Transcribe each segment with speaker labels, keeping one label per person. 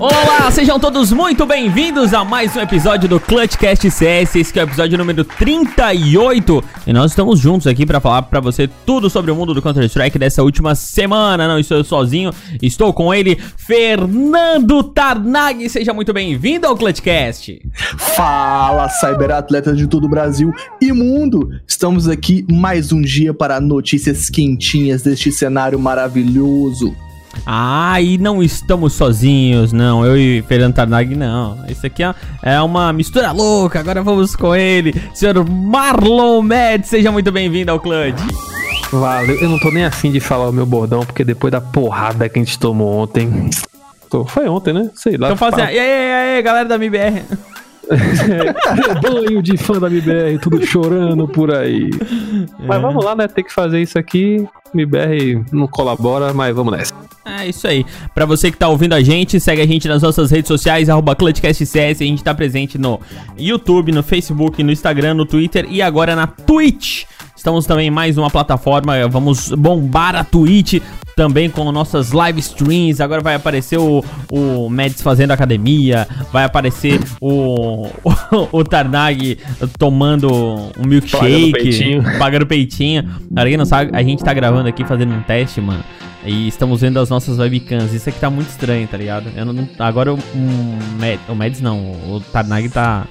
Speaker 1: Olá, sejam todos muito bem-vindos a mais um episódio do Clutchcast CS, esse é o episódio número 38. E nós estamos juntos aqui para falar para você tudo sobre o mundo do Counter-Strike dessa última semana. Não estou sozinho, estou com ele, Fernando Tarnag. Seja muito bem-vindo ao Clutchcast.
Speaker 2: Fala, cyberatletas de todo o Brasil e mundo! Estamos aqui mais um dia para notícias quentinhas deste cenário maravilhoso.
Speaker 1: Ah, e não estamos sozinhos, não. Eu e Fernando Tarnag, não. Isso aqui é, é uma mistura louca. Agora vamos com ele, senhor Marlon Med. Seja muito bem-vindo ao Clutch.
Speaker 3: Valeu, eu não tô nem afim de falar o meu bordão, porque depois da porrada que a gente tomou ontem. Foi ontem, né? Sei lá.
Speaker 1: Então faz assim, e aí, aí, galera da MBR.
Speaker 3: Banho de fã da MBR, tudo chorando por aí. Mas vamos lá, né? Tem que fazer isso aqui. MBR não colabora, mas vamos nessa.
Speaker 1: É isso aí. Pra você que tá ouvindo a gente, segue a gente nas nossas redes sociais, arroba ClutchCastCS. A gente tá presente no YouTube, no Facebook, no Instagram, no Twitter e agora na Twitch. Estamos também em mais uma plataforma, vamos bombar a Twitch também com nossas live streams. Agora vai aparecer o, o Mads fazendo academia, vai aparecer o, o, o Tarnag tomando um milkshake,
Speaker 3: Pagando peitinho.
Speaker 1: pagando peitinho. Pra quem não sabe, a gente tá gravando aqui fazendo um teste, mano. E estamos vendo as nossas webcams. Isso aqui tá muito estranho, tá ligado? Eu não, agora o, um, o Mads não, o Tarnag tá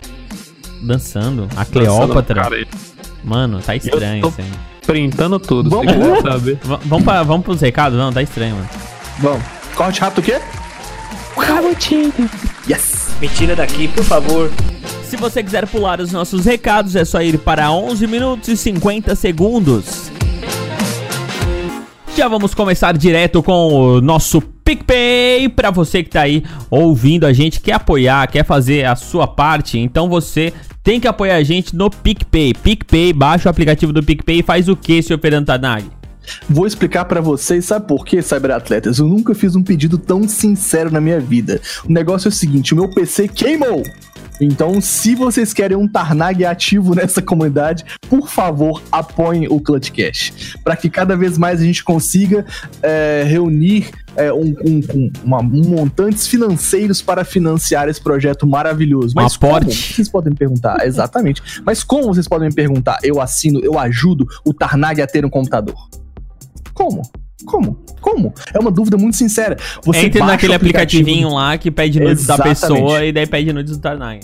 Speaker 1: dançando. A Cleópatra.
Speaker 3: Cara,
Speaker 1: Mano, tá estranho isso aí.
Speaker 3: printando tudo,
Speaker 2: Vamos
Speaker 3: se quiser saber.
Speaker 1: V- vamos, pra, vamos pros recados? Não, tá estranho, mano.
Speaker 2: Vamos. Corte rápido o quê? Yes!
Speaker 4: Me tira daqui, por favor.
Speaker 1: Se você quiser pular os nossos recados, é só ir para 11 minutos e 50 segundos. Já vamos começar direto com o nosso PicPay. Para você que tá aí ouvindo a gente, quer apoiar, quer fazer a sua parte, então você tem que apoiar a gente no PicPay. PicPay, baixa o aplicativo do PicPay e faz o que, seu Fernando Tanag?
Speaker 2: Vou explicar pra vocês, sabe por quê, cyberatletas? Eu nunca fiz um pedido tão sincero na minha vida. O negócio é o seguinte, o meu PC queimou. Então, se vocês querem um Tarnag ativo nessa comunidade, por favor, apoiem o Clutchcast. Para que cada vez mais a gente consiga é, reunir é, um, um- um- uma- um montantes financeiros para financiar esse projeto maravilhoso.
Speaker 1: Um
Speaker 2: Mas
Speaker 1: aporte.
Speaker 2: como? Vocês podem me perguntar, exatamente. Mas como vocês podem me perguntar? Eu assino, eu ajudo o Tarnag a ter um computador. Como? Como? Como? É uma dúvida muito sincera. Você
Speaker 1: Entre naquele aplicativinho lá que pede nudes da
Speaker 2: Exatamente.
Speaker 1: pessoa e daí pede nudes do Tarnag.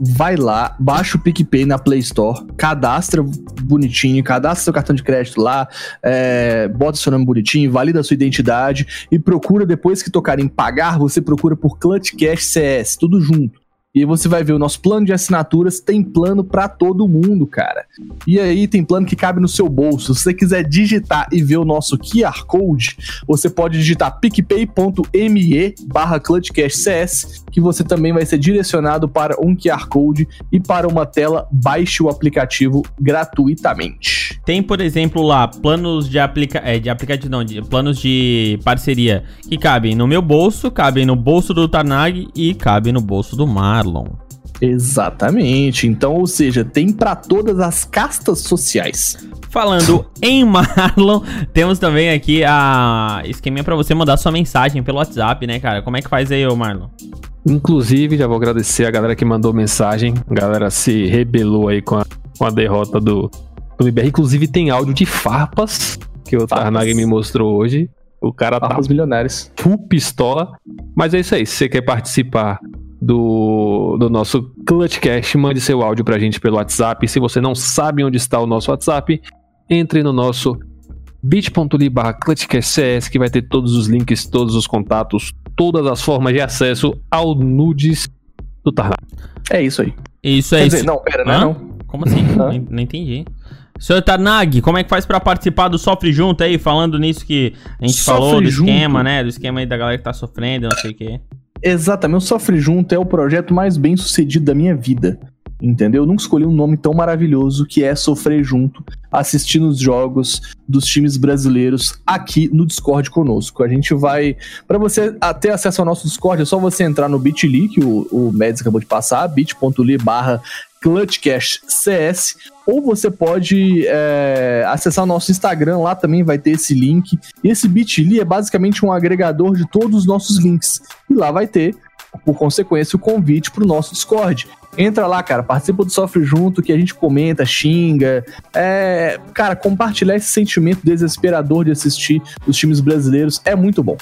Speaker 2: vai lá, baixa o PicPay na Play Store, cadastra bonitinho, cadastra seu cartão de crédito lá, é, bota seu nome bonitinho, valida a sua identidade e procura, depois que tocar em pagar, você procura por Clutch Cash CS, tudo junto. E aí você vai ver o nosso plano de assinaturas, tem plano pra todo mundo, cara. E aí tem plano que cabe no seu bolso. Se você quiser digitar e ver o nosso QR Code, você pode digitar picpay.me barra clutchcastcs, que você também vai ser direcionado para um QR Code e para uma tela, baixe o aplicativo gratuitamente.
Speaker 1: Tem, por exemplo, lá, planos de, aplica é, de aplicativo, não, de, planos de parceria que cabem no meu bolso, cabem no bolso do Tarnag e cabem no bolso do Marlon.
Speaker 2: Exatamente. Então, ou seja, tem para todas as castas sociais.
Speaker 1: Falando em Marlon, temos também aqui a esqueminha pra você mandar sua mensagem pelo WhatsApp, né, cara? Como é que faz aí, ô Marlon?
Speaker 3: Inclusive, já vou agradecer a galera que mandou mensagem. A galera se rebelou aí com a, com a derrota do, do MBR. Inclusive, tem áudio de farpas que o
Speaker 2: Farpas.
Speaker 3: Tarnag me mostrou hoje. O cara tá
Speaker 2: Farpas milionários.
Speaker 3: full pistola. Mas é isso aí. Se você quer participar do, do nosso Clutchcast, mande seu áudio pra gente pelo WhatsApp. Se você não sabe onde está o nosso WhatsApp, entre no nosso bit.ly barra ClutchcastCS, que vai ter todos os links, todos os contatos, todas as formas de acesso ao nudes do Tarnag.
Speaker 2: É isso aí.
Speaker 1: Isso é
Speaker 2: Quer
Speaker 1: isso.
Speaker 2: dizer, não, pera, não é não.
Speaker 1: Como assim? Não, não entendi. Senhor Tarnag, como é que faz pra participar do Sofre Junto aí, falando nisso que a gente
Speaker 2: Sofre
Speaker 1: falou do
Speaker 2: Junto.
Speaker 1: esquema, né? Do esquema aí da galera que tá sofrendo, não sei o quê.
Speaker 2: Exatamente, o Sofre Junto é o projeto mais bem sucedido da minha vida. Entendeu? Nunca escolhi um nome tão maravilhoso que é sofrer junto, assistindo os jogos dos times brasileiros aqui no Discord conosco. A gente vai. Para você ter acesso ao nosso Discord, é só você entrar no bit.ly, que o, o Mads acabou de passar, bit.ly barra CS, ou você pode é, acessar o nosso Instagram, lá também vai ter esse link. E esse bit.ly é basicamente um agregador de todos os nossos links. E lá vai ter, por consequência, o convite para o nosso Discord. Entra lá, cara, participa do Sofre Junto, que a gente comenta, xinga. É, cara, compartilhar esse sentimento desesperador de assistir os times brasileiros é muito bom.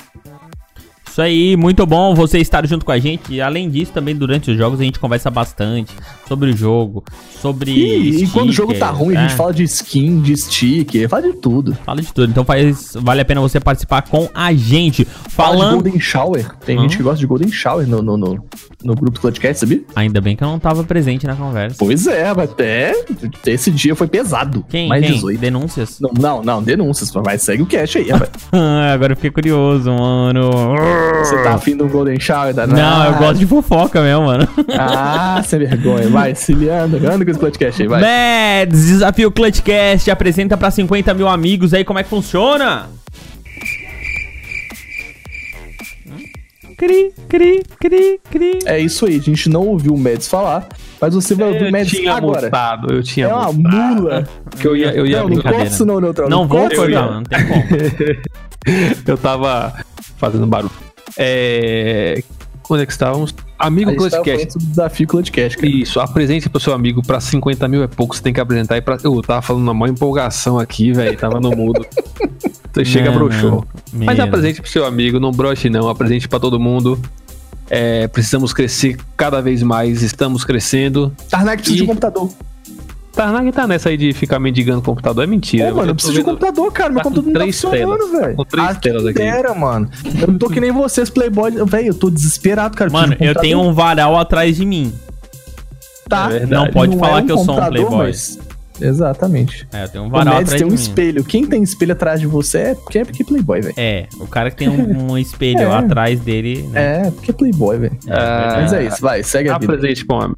Speaker 1: Isso aí, muito bom você estar junto com a gente. E além disso, também durante os jogos a gente conversa bastante sobre o jogo, sobre.
Speaker 2: E, e quando o jogo tá ruim, é. a gente fala de skin, de sticker, fala de tudo.
Speaker 1: Fala de tudo. Então faz, vale a pena você participar com a gente. Falando. Fala
Speaker 2: de Golden Shower. Tem uhum. gente que gosta de Golden Shower no, no, no, no grupo do Clutchcast, sabia?
Speaker 1: Ainda bem que eu não tava presente na conversa.
Speaker 2: Pois é, mas até esse dia foi pesado.
Speaker 1: Quem? Mais Quem? 18. Denúncias?
Speaker 2: Não, não, não, denúncias. Mas segue o cash aí, rapaz.
Speaker 1: Agora eu fiquei curioso, mano.
Speaker 2: Você tá afim do Golden Shower da
Speaker 1: Não, eu gosto de fofoca mesmo, mano.
Speaker 2: Ah, sem vergonha. Vai, Ciliano, anda com esse Clutchcast aí, vai.
Speaker 1: Mads, desafio Clutchcast, apresenta pra 50 mil amigos aí como é que funciona.
Speaker 2: Cri, cri, cri, cri. É isso aí, a gente não ouviu o Mads falar, mas você vai ouvir o Mads agora.
Speaker 3: Mutado, eu tinha
Speaker 2: É uma mula.
Speaker 3: Que eu ia, eu ia
Speaker 2: não, não isso não, Neutral.
Speaker 1: Não, não vou cortar, não tem como.
Speaker 3: eu tava fazendo barulho. É... Onde é que estávamos? Amigo Clutchcast.
Speaker 2: Desafio Clutchcast,
Speaker 3: cara. Isso, apresente pro seu amigo. Pra 50 mil é pouco, você tem que apresentar. E pra... Eu tava falando uma maior empolgação aqui, velho. Tava no mudo. Você chega pro show. Mas apresente pro seu amigo, não broche não. Apresente pra todo mundo. É, precisamos crescer cada vez mais. Estamos crescendo.
Speaker 2: Tarnak precisa e... de um computador.
Speaker 3: Tarnag tá nessa aí de ficar mendigando o computador, é mentira.
Speaker 2: Pô, mano, eu preciso de um computador, cara. Meu tá computador não tá funcionando, velho.
Speaker 3: Com três ah, telas aqui.
Speaker 2: Era, mano. Eu não tô que nem vocês, Playboy. Velho, eu tô desesperado, cara.
Speaker 1: Mano, eu tenho um varal atrás de mim.
Speaker 2: Tá.
Speaker 1: É não pode não falar é um que eu sou um Playboy. Mas...
Speaker 2: Exatamente.
Speaker 1: É, eu tenho um varal
Speaker 2: atrás tem um espelho. Quem tem espelho atrás de você é porque é porque é Playboy, velho.
Speaker 1: É, o cara que tem um, um espelho é. atrás dele.
Speaker 2: Né? É, porque é Playboy, velho. É, mas é isso, vai, segue a vida.
Speaker 3: Apresente pra um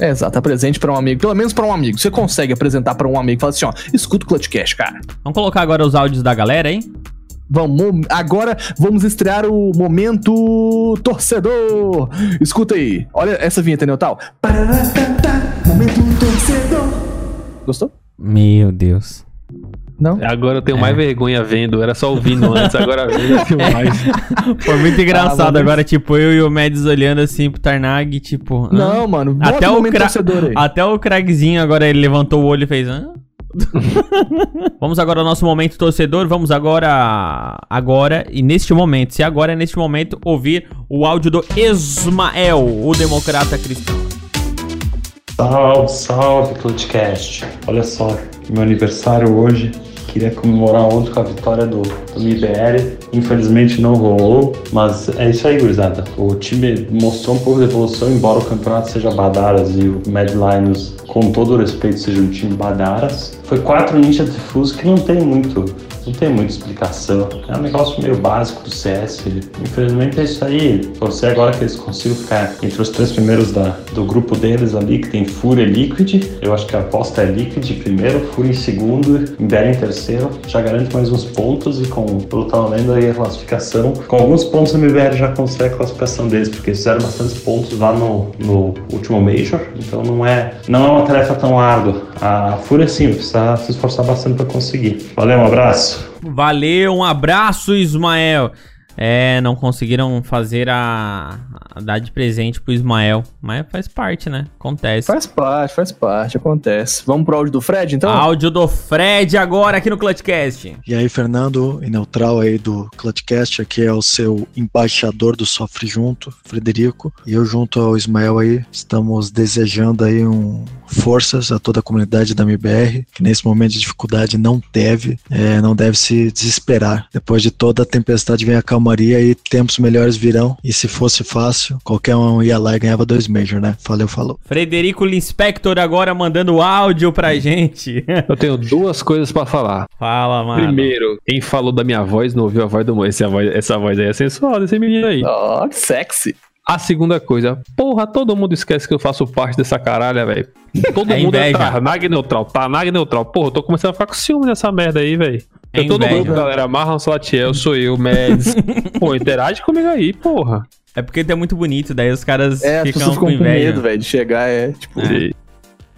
Speaker 2: é, exato, apresente para um amigo, pelo menos para um amigo. Você consegue apresentar para um amigo e falar assim, ó, escuta o Clutchcast, cara.
Speaker 1: Vamos colocar agora os áudios da galera, hein?
Speaker 2: Vamos, agora vamos estrear o momento torcedor. Escuta aí. Olha essa vinheta neutral. Momento torcedor. Gostou?
Speaker 1: Meu Deus.
Speaker 3: Não? Agora eu tenho é. mais vergonha vendo, era só ouvindo antes, agora vendo mais.
Speaker 1: Foi muito engraçado, ah, agora tipo eu e o Mads olhando assim pro Tarnag, tipo...
Speaker 2: Não, ah. mano,
Speaker 1: até o, Cra até o Cragzinho agora ele levantou o olho e fez... Ah? vamos agora ao nosso momento torcedor. Vamos agora, agora e neste momento, se agora é neste momento, ouvir o áudio do Ismael, o democrata cristão.
Speaker 4: Salve, salve, podcast. Olha só, meu aniversário hoje Queria comemorar ontem com a vitória do, do MBR. Infelizmente não rolou, mas é isso aí, gurizada. O time mostrou um pouco de evolução, embora o campeonato seja Badaras e o Mad Lions, com todo o respeito, seja um time Badaras. Foi quatro ninjas difusos que não tem muito não tem muita explicação. É um negócio meio básico do CS. Infelizmente é isso aí. Você agora que eles consigam ficar entre os três primeiros da, do grupo deles ali, que tem Fúria e Liquid. Eu acho que a aposta é Liquid primeiro, Fúria em segundo, Império em terceiro. Já garante mais uns pontos e com pelo talento aí a classificação. Com alguns pontos o MBR já consegue a classificação deles, porque fizeram bastantes pontos lá no, no último Major. Então não é, não é uma tarefa tão árdua. A Fúria sim, precisa se esforçar bastante para conseguir. Valeu, um abraço.
Speaker 1: Valeu, um abraço, Ismael. É, não conseguiram fazer a, a, dar de presente pro Ismael, mas faz parte, né? Acontece.
Speaker 2: Faz parte, faz parte, acontece. Vamos pro áudio do Fred, então?
Speaker 1: Áudio do Fred agora aqui no Clutchcast.
Speaker 5: E aí, Fernando, e neutral aí do Clutchcast, aqui é o seu embaixador do Sofre Junto, Frederico. E eu junto ao Ismael aí, estamos desejando aí um forças a toda a comunidade da MBR, que nesse momento de dificuldade não deve, é, não deve se desesperar. Depois de toda a tempestade vem a calmaria e tempos melhores virão. E se fosse fácil, qualquer um ia lá e ganhava dois Major, né? Valeu, falou.
Speaker 1: Frederico Linspector agora mandando áudio pra gente.
Speaker 3: Eu tenho duas coisas para falar.
Speaker 1: Fala, mano.
Speaker 3: Primeiro, quem falou da minha voz não ouviu a voz do Moisés. Essa voz, essa voz aí é sensual desse menino aí.
Speaker 2: Ó, oh, sexy.
Speaker 3: A segunda coisa, porra, todo mundo esquece que eu faço parte dessa caralha, velho. Todo
Speaker 1: É
Speaker 3: mundo é. Tarnag neutral, Tarnag neutral. Porra, eu tô começando a ficar com ciúme dessa merda aí, velho.
Speaker 1: É
Speaker 3: Eu tô no grupo, galera. Marlon Salatiel, sou eu, Mads. Pô, interage comigo aí, porra.
Speaker 1: É porque tu é muito bonito, daí os caras
Speaker 2: É, as
Speaker 1: ficam com
Speaker 2: ficam com
Speaker 1: inveja.
Speaker 2: medo, velho, de chegar, é, tipo,
Speaker 3: E-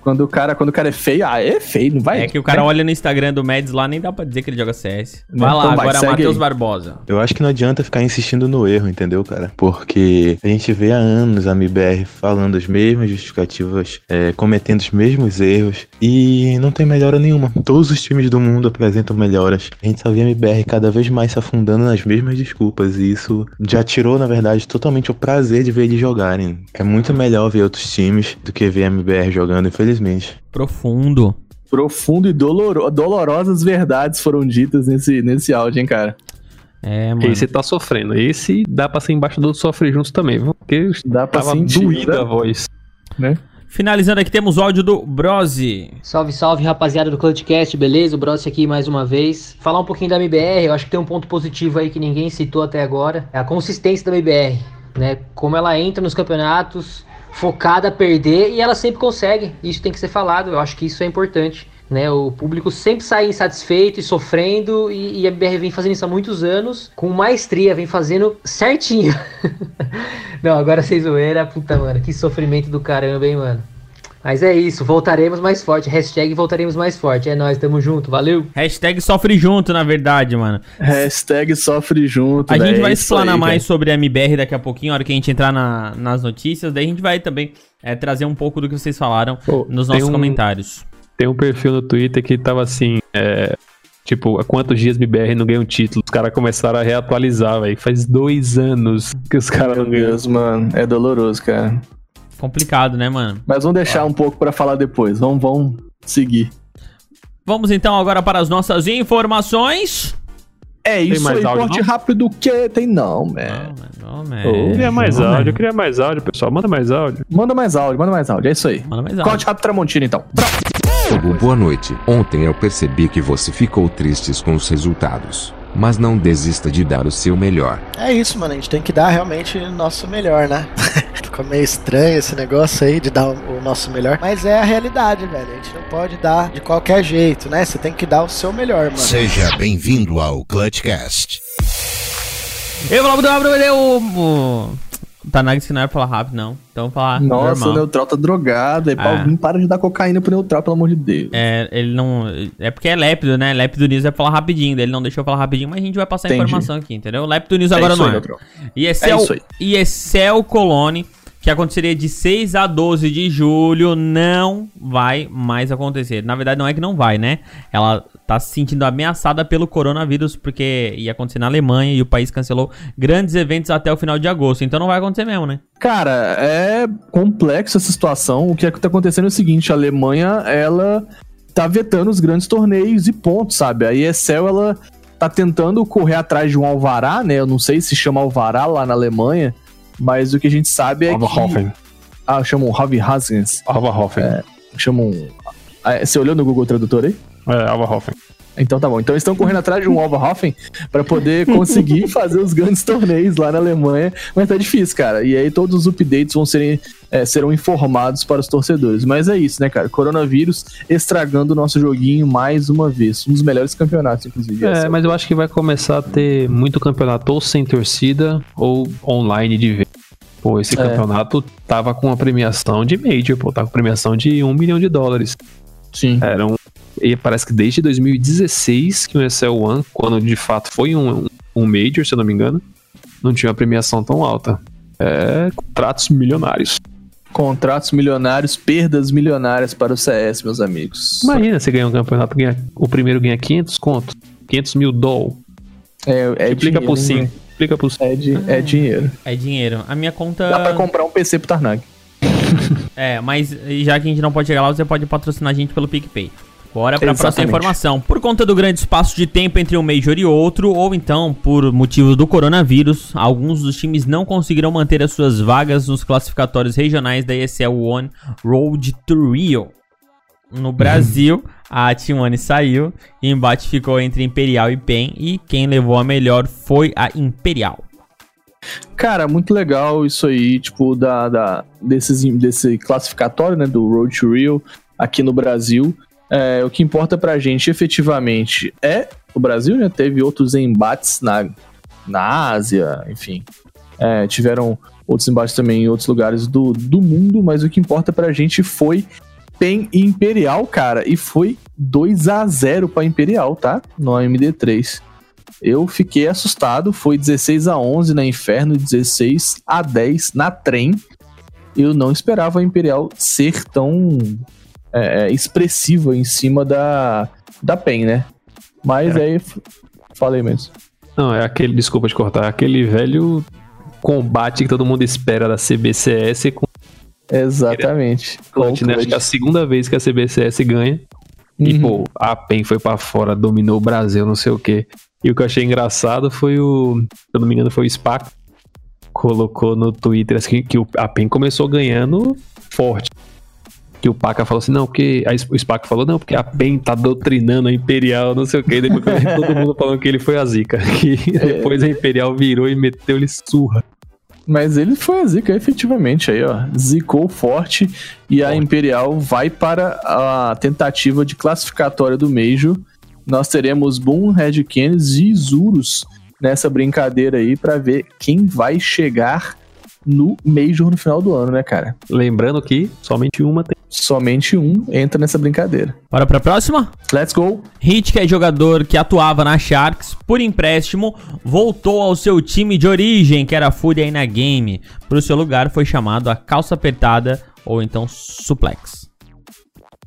Speaker 2: quando o cara, quando o cara é feio, ah, é feio, não vai.
Speaker 1: É que o cara olha no Instagram do Mads lá, nem dá pra dizer que ele joga CS.
Speaker 2: Né?
Speaker 1: Vai lá,
Speaker 2: Então vai,
Speaker 1: agora Matheus. Barbosa.
Speaker 6: Eu acho que não adianta ficar insistindo no erro, entendeu, cara? Porque a gente vê há anos a MBR falando as mesmas justificativas, é, cometendo os mesmos erros e não tem melhora nenhuma. Todos os times do mundo apresentam melhoras. A gente só vê a MBR cada vez mais se afundando nas mesmas desculpas e isso já tirou, na verdade, totalmente o prazer de ver eles jogarem. É muito melhor ver outros times do que ver a MBR jogando, infelizmente.
Speaker 1: Profundo.
Speaker 2: Profundo e doloro, dolorosas verdades foram ditas nesse, nesse áudio, hein, cara.
Speaker 1: É, mano.
Speaker 3: Esse tá sofrendo. Esse dá pra ser embaixador do Sofre Juntos também, viu? Porque
Speaker 2: Dá pra
Speaker 3: tava
Speaker 2: sentir,
Speaker 3: doída a
Speaker 2: né?
Speaker 3: voz.
Speaker 1: Finalizando aqui, temos o áudio do Brose.
Speaker 7: Salve, salve, rapaziada do Clutchcast, beleza? O Brossi aqui mais uma vez. Falar um pouquinho da MBR, eu acho que tem um ponto positivo aí que ninguém citou até agora. É a consistência da MBR, né? Como ela entra nos campeonatos focada a perder e ela sempre consegue. Isso tem que ser falado, eu acho que isso é importante. Né, o público sempre sai insatisfeito e sofrendo, e, e a MBR vem fazendo isso há muitos anos, com maestria, vem fazendo certinho. Não, agora sem zoeira, puta, mano, que sofrimento do caramba, hein, mano. Mas é isso, voltaremos mais forte. Hashtag voltaremos mais forte. É nóis, tamo junto, valeu.
Speaker 1: Hashtag sofre junto, na verdade, mano.
Speaker 2: Hashtag sofre junto,
Speaker 1: A gente
Speaker 2: velho,
Speaker 1: vai
Speaker 2: é
Speaker 1: explanar
Speaker 2: aí,
Speaker 1: mais
Speaker 2: cara.
Speaker 1: sobre a MBR daqui a pouquinho, a hora que a gente entrar na- nas notícias. Daí a gente vai também é, trazer um pouco do que vocês falaram
Speaker 3: Pô,
Speaker 1: nos nossos
Speaker 3: um-
Speaker 1: comentários.
Speaker 3: Tem um perfil no Twitter que tava assim, é, tipo, há quantos dias MBR não ganha um título? Os caras começaram a reatualizar, velho. Faz dois anos que os caras
Speaker 2: Meu
Speaker 3: não ganham.
Speaker 2: Deus, mano, é doloroso, cara.
Speaker 1: Complicado, né, mano?
Speaker 2: Mas vamos deixar um pouco pra falar depois. Vamos, vamos seguir.
Speaker 1: Vamos então agora para as nossas informações.
Speaker 2: É isso
Speaker 3: mais
Speaker 2: aí,
Speaker 3: áudio,
Speaker 2: corte rápido que tem não,
Speaker 1: Não,
Speaker 2: man.
Speaker 1: mano, não,
Speaker 3: Eu queria
Speaker 1: man.
Speaker 3: mais
Speaker 1: Não,
Speaker 3: áudio, eu
Speaker 1: man.
Speaker 3: queria mais áudio, pessoal. Manda mais áudio.
Speaker 2: Manda mais áudio, manda mais áudio, é isso aí.
Speaker 1: Manda mais áudio.
Speaker 2: Corte rápido Tramontina, então.
Speaker 8: Boa noite. Ontem eu percebi que você ficou triste com os resultados. Mas não desista de dar o seu melhor.
Speaker 5: É isso, mano. A gente tem que dar realmente o nosso melhor, né? Ficou meio estranho esse negócio aí de dar o nosso melhor. Mas é a realidade, velho. A gente não pode dar de qualquer jeito, né? Você tem que dar o seu melhor, mano.
Speaker 9: Seja bem-vindo ao Clutchcast.
Speaker 1: Eu vou lá o, o Tanags que não é pra falar rápido, não. Então vamos falar
Speaker 2: Nossa, o
Speaker 1: normal.
Speaker 2: Neutral tá drogado. Aí,
Speaker 1: Ah.
Speaker 2: Paulinho, para de dar cocaína pro Neutral, pelo amor de Deus.
Speaker 1: É, ele não. É porque é lépido, né? Lépido News é falar rapidinho. Ele não deixou eu falar rapidinho, mas a gente vai passar a informação aqui, entendeu? Lépido News
Speaker 2: É
Speaker 1: agora
Speaker 2: isso
Speaker 1: não
Speaker 2: aí,
Speaker 1: é.
Speaker 2: Neutral.
Speaker 1: E
Speaker 2: É isso aí.
Speaker 1: e Excel Colone, que aconteceria de 6 a 12 de julho, não vai mais acontecer. Na verdade, não é que não vai, né? Ela tá se sentindo ameaçada pelo coronavírus, porque ia acontecer na Alemanha e o país cancelou grandes eventos até o final de agosto. Então não vai acontecer mesmo, né?
Speaker 2: Cara, é complexo essa situação. O que é que tá acontecendo é o seguinte: a Alemanha, ela tá vetando os grandes torneios e pontos, sabe? A ESL, ela tá tentando correr atrás de um alvará, né? Eu não sei se chama alvará lá na Alemanha, mas o que a gente sabe é que...
Speaker 3: Alvahofen.
Speaker 2: Ah, chamam Ravi Haskins.
Speaker 3: Alvahofen.
Speaker 2: Chamam... Ah, Você olhou no Google Tradutor aí?
Speaker 3: É, Alvahofen.
Speaker 2: Então tá bom. Então eles estão correndo atrás de um Alvahofen pra poder conseguir fazer os grandes torneios lá na Alemanha. Mas tá difícil, cara. E aí todos os updates vão serem, é, serão informados para os torcedores. Mas é isso, né, cara? Coronavírus estragando o nosso joguinho mais uma vez. Um dos melhores campeonatos, inclusive.
Speaker 3: É, mas eu acho que vai começar a ter muito campeonato ou sem torcida ou online de vez. Pô, esse
Speaker 2: É.
Speaker 3: campeonato tava com uma premiação de Major, pô, tá com premiação de um milhão de dólares.
Speaker 2: Sim.
Speaker 3: Era um, e parece que desde 2016 que o Excel One, quando de fato foi um, um Major, se eu não me engano, não tinha uma premiação tão alta. É, contratos milionários.
Speaker 2: Contratos milionários, perdas milionárias para o CS, meus amigos.
Speaker 3: Imagina, você ganha um campeonato, ganha, o primeiro ganha 500 conto, 500 mil doll.
Speaker 2: É, é
Speaker 3: Explica
Speaker 2: dinheiro,
Speaker 3: por
Speaker 2: hein,
Speaker 3: 5. Explica por 5.
Speaker 2: É, di- é dinheiro.
Speaker 1: É dinheiro. A minha conta.
Speaker 2: Dá pra comprar um PC pro Tarnag.
Speaker 1: É, mas já que a gente não pode chegar lá, você pode patrocinar a gente pelo PicPay. Bora pra próxima
Speaker 2: Exatamente.
Speaker 1: informação. Por conta do grande espaço de tempo entre um Major e outro, ou então por motivo do coronavírus, alguns dos times não conseguiram manter as suas vagas nos classificatórios regionais da ESL One Road to Rio. No Brasil, a T1 saiu e o embate ficou entre Imperial e PEN, e quem levou a melhor foi a Imperial.
Speaker 2: Cara, muito legal isso aí, tipo, da, da, desses, desse classificatório, né, do Road to Rio aqui no Brasil. É, o que importa pra gente efetivamente é o Brasil, né? Teve outros embates na, na Ásia, enfim. É, tiveram outros embates também em outros lugares do, do mundo, mas o que importa pra gente foi PEN Imperial, cara, e foi 2 a 0 pra Imperial, tá? No AMD3. Eu fiquei assustado, foi 16 a 11 na Inferno, 16 a 10 na Trem. Eu não esperava a Imperial ser tão é, é, expressiva em cima da, da PEN, né? Mas é. aí, falei mesmo.
Speaker 3: Não, é aquele, desculpa te cortar, aquele velho combate que todo mundo espera da CBCS com.
Speaker 2: Exatamente.
Speaker 3: Clutch, né? Acho que é a segunda vez que a CBCS ganha. Uhum. E, pô, a PEN foi para fora, dominou o Brasil, não sei o quê. E o que eu achei engraçado foi o. Se eu não me engano, foi o SPAC. Colocou no Twitter assim, que a PEN começou ganhando forte que o Paca falou assim, não, porque. Aí o Spaca falou, não, porque a PEN tá doutrinando a Imperial, não sei o que. Depois todo mundo falando que ele foi a zica. Que é. depois a Imperial virou e meteu-lhe surra.
Speaker 2: Mas ele foi a zica, efetivamente, aí, ó. Zicou forte e a Imperial vai para a tentativa de classificatória do Major. Nós teremos Boom, Red Canids e Isurus nessa brincadeira aí para ver quem vai chegar no Major no final do ano, né, cara?
Speaker 3: Lembrando que somente uma tem.
Speaker 2: Somente um entra nessa brincadeira.
Speaker 1: Bora pra próxima?
Speaker 2: Let's go!
Speaker 1: Hit, que é jogador que atuava na Sharks por empréstimo, voltou ao seu time de origem, que era a Fúria na Game. Pro seu lugar foi chamado a calça apertada ou então suplex.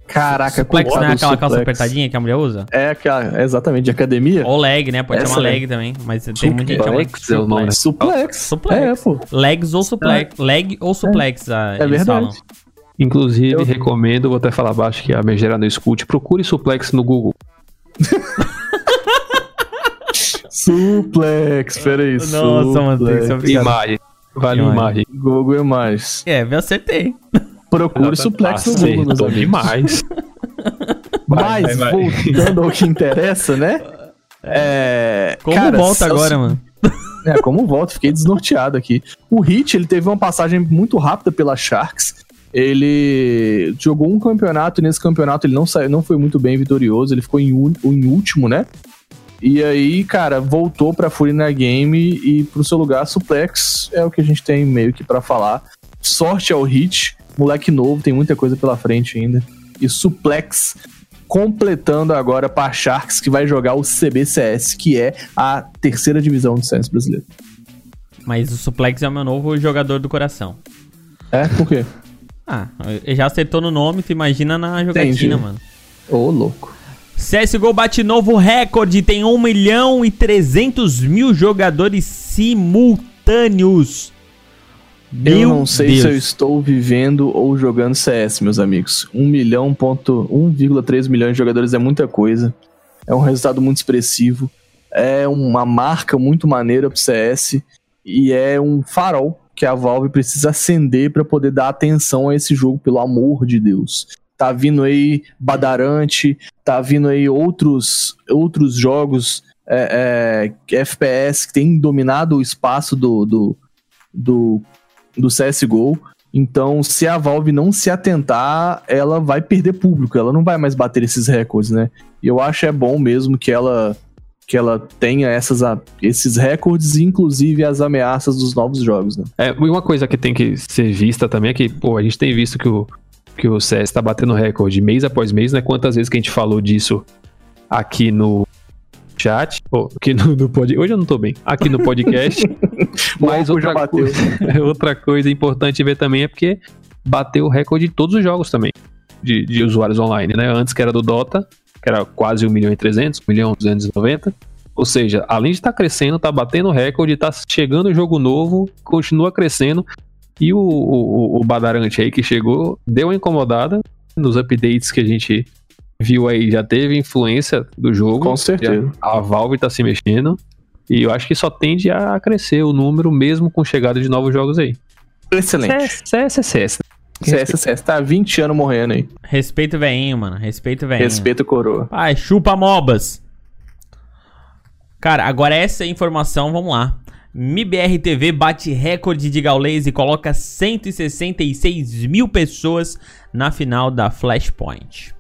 Speaker 2: Caraca,
Speaker 1: suplex não é aquela suplex. calça apertadinha que a mulher usa?
Speaker 2: É aquela, exatamente, de academia.
Speaker 1: Ou leg, né? Pode Essa chamar leg também, mas suplex. tem muita gente
Speaker 2: chama é o nome. Suplex.
Speaker 1: Suplex. É, pô. Legs ou suplex. É. Leg ou suplex,
Speaker 2: é, é verdade. Falam.
Speaker 3: Inclusive, eu... recomendo, vou até falar abaixo que a Megera não escute, procure suplex no Google.
Speaker 2: suplex, peraí.
Speaker 1: Nossa, mano, tem
Speaker 3: que ser Imagem. Vale imagem. imagem.
Speaker 2: Google Imagens.
Speaker 1: É, eu acertei.
Speaker 2: Procure suplex no Google,
Speaker 3: meus amigos. demais.
Speaker 2: Mas, vai, vai, voltando ao que interessa, né?
Speaker 1: É... Como cara, volta agora, mano?
Speaker 2: É, como volta? Fiquei desnorteado aqui. O Hit, ele teve uma passagem muito rápida pela Sharks. Ele jogou um campeonato e nesse campeonato ele não, saiu, não foi muito bem vitorioso. Ele ficou em, un, em último, né? E aí, cara, voltou pra Furina Game e pro seu lugar, Suplex é o que a gente tem meio que para falar. Sorte ao Hit, moleque novo, tem muita coisa pela frente ainda. E Suplex completando agora para Sharks, que vai jogar o CBCS, que é a terceira divisão do CS brasileiro.
Speaker 1: Mas o Suplex é o meu novo jogador do coração.
Speaker 2: É? Por quê?
Speaker 1: Ah, já acertou no nome, tu imagina na jogatina, Entendi. mano.
Speaker 2: Ô, oh, louco.
Speaker 1: CSGO bate novo recorde, tem 1 milhão e 300 mil jogadores simultâneos
Speaker 2: meu eu não sei Deus. se eu estou vivendo ou jogando CS, meus amigos. 1 milhão, ponto, 1,3 milhões de jogadores é muita coisa. É um resultado muito expressivo. É uma marca muito maneira pro CS. E é um farol que a Valve precisa acender para poder dar atenção a esse jogo, pelo amor de Deus. Tá vindo aí Badarante, tá vindo aí outros, outros jogos é, é, FPS que tem dominado o espaço do, do, do do CSGO. Então, se a Valve não se atentar, ela vai perder público, ela não vai mais bater esses recordes, né? E eu acho é bom mesmo que ela que ela tenha essas, esses recordes, inclusive as ameaças dos novos jogos, né?
Speaker 3: É, e uma coisa que tem que ser vista também é que, pô, a gente tem visto que o, que o CS tá batendo recorde mês após mês, né? Quantas vezes que a gente falou disso aqui no, chat, oh, aqui no, no pod... hoje eu não tô bem, aqui no podcast. mas outra coisa, outra coisa importante ver também é porque bateu o recorde de todos os jogos também, de, de usuários online, né? Antes que era do Dota, que era quase 1 milhão e 300, 1 milhão e 290. Ou seja, além de estar tá crescendo, tá batendo recorde, tá chegando jogo novo, continua crescendo. E o, o, o Badarante aí que chegou, deu uma incomodada nos updates que a gente viu aí, já teve influência do jogo.
Speaker 2: Com certeza.
Speaker 3: A Valve tá se mexendo. E eu acho que só tende a crescer o número, mesmo com chegada de novos jogos aí.
Speaker 2: Excelente.
Speaker 3: CSS.
Speaker 2: CSS tá 20 anos morrendo aí.
Speaker 1: Respeito veinho, mano. Respeito veinho.
Speaker 2: Respeito coroa.
Speaker 1: Ai, chupa mobas. Cara, agora essa informação, vamos lá. MIBR TV bate recorde de gaulês e coloca 166 mil pessoas na final da Flashpoint.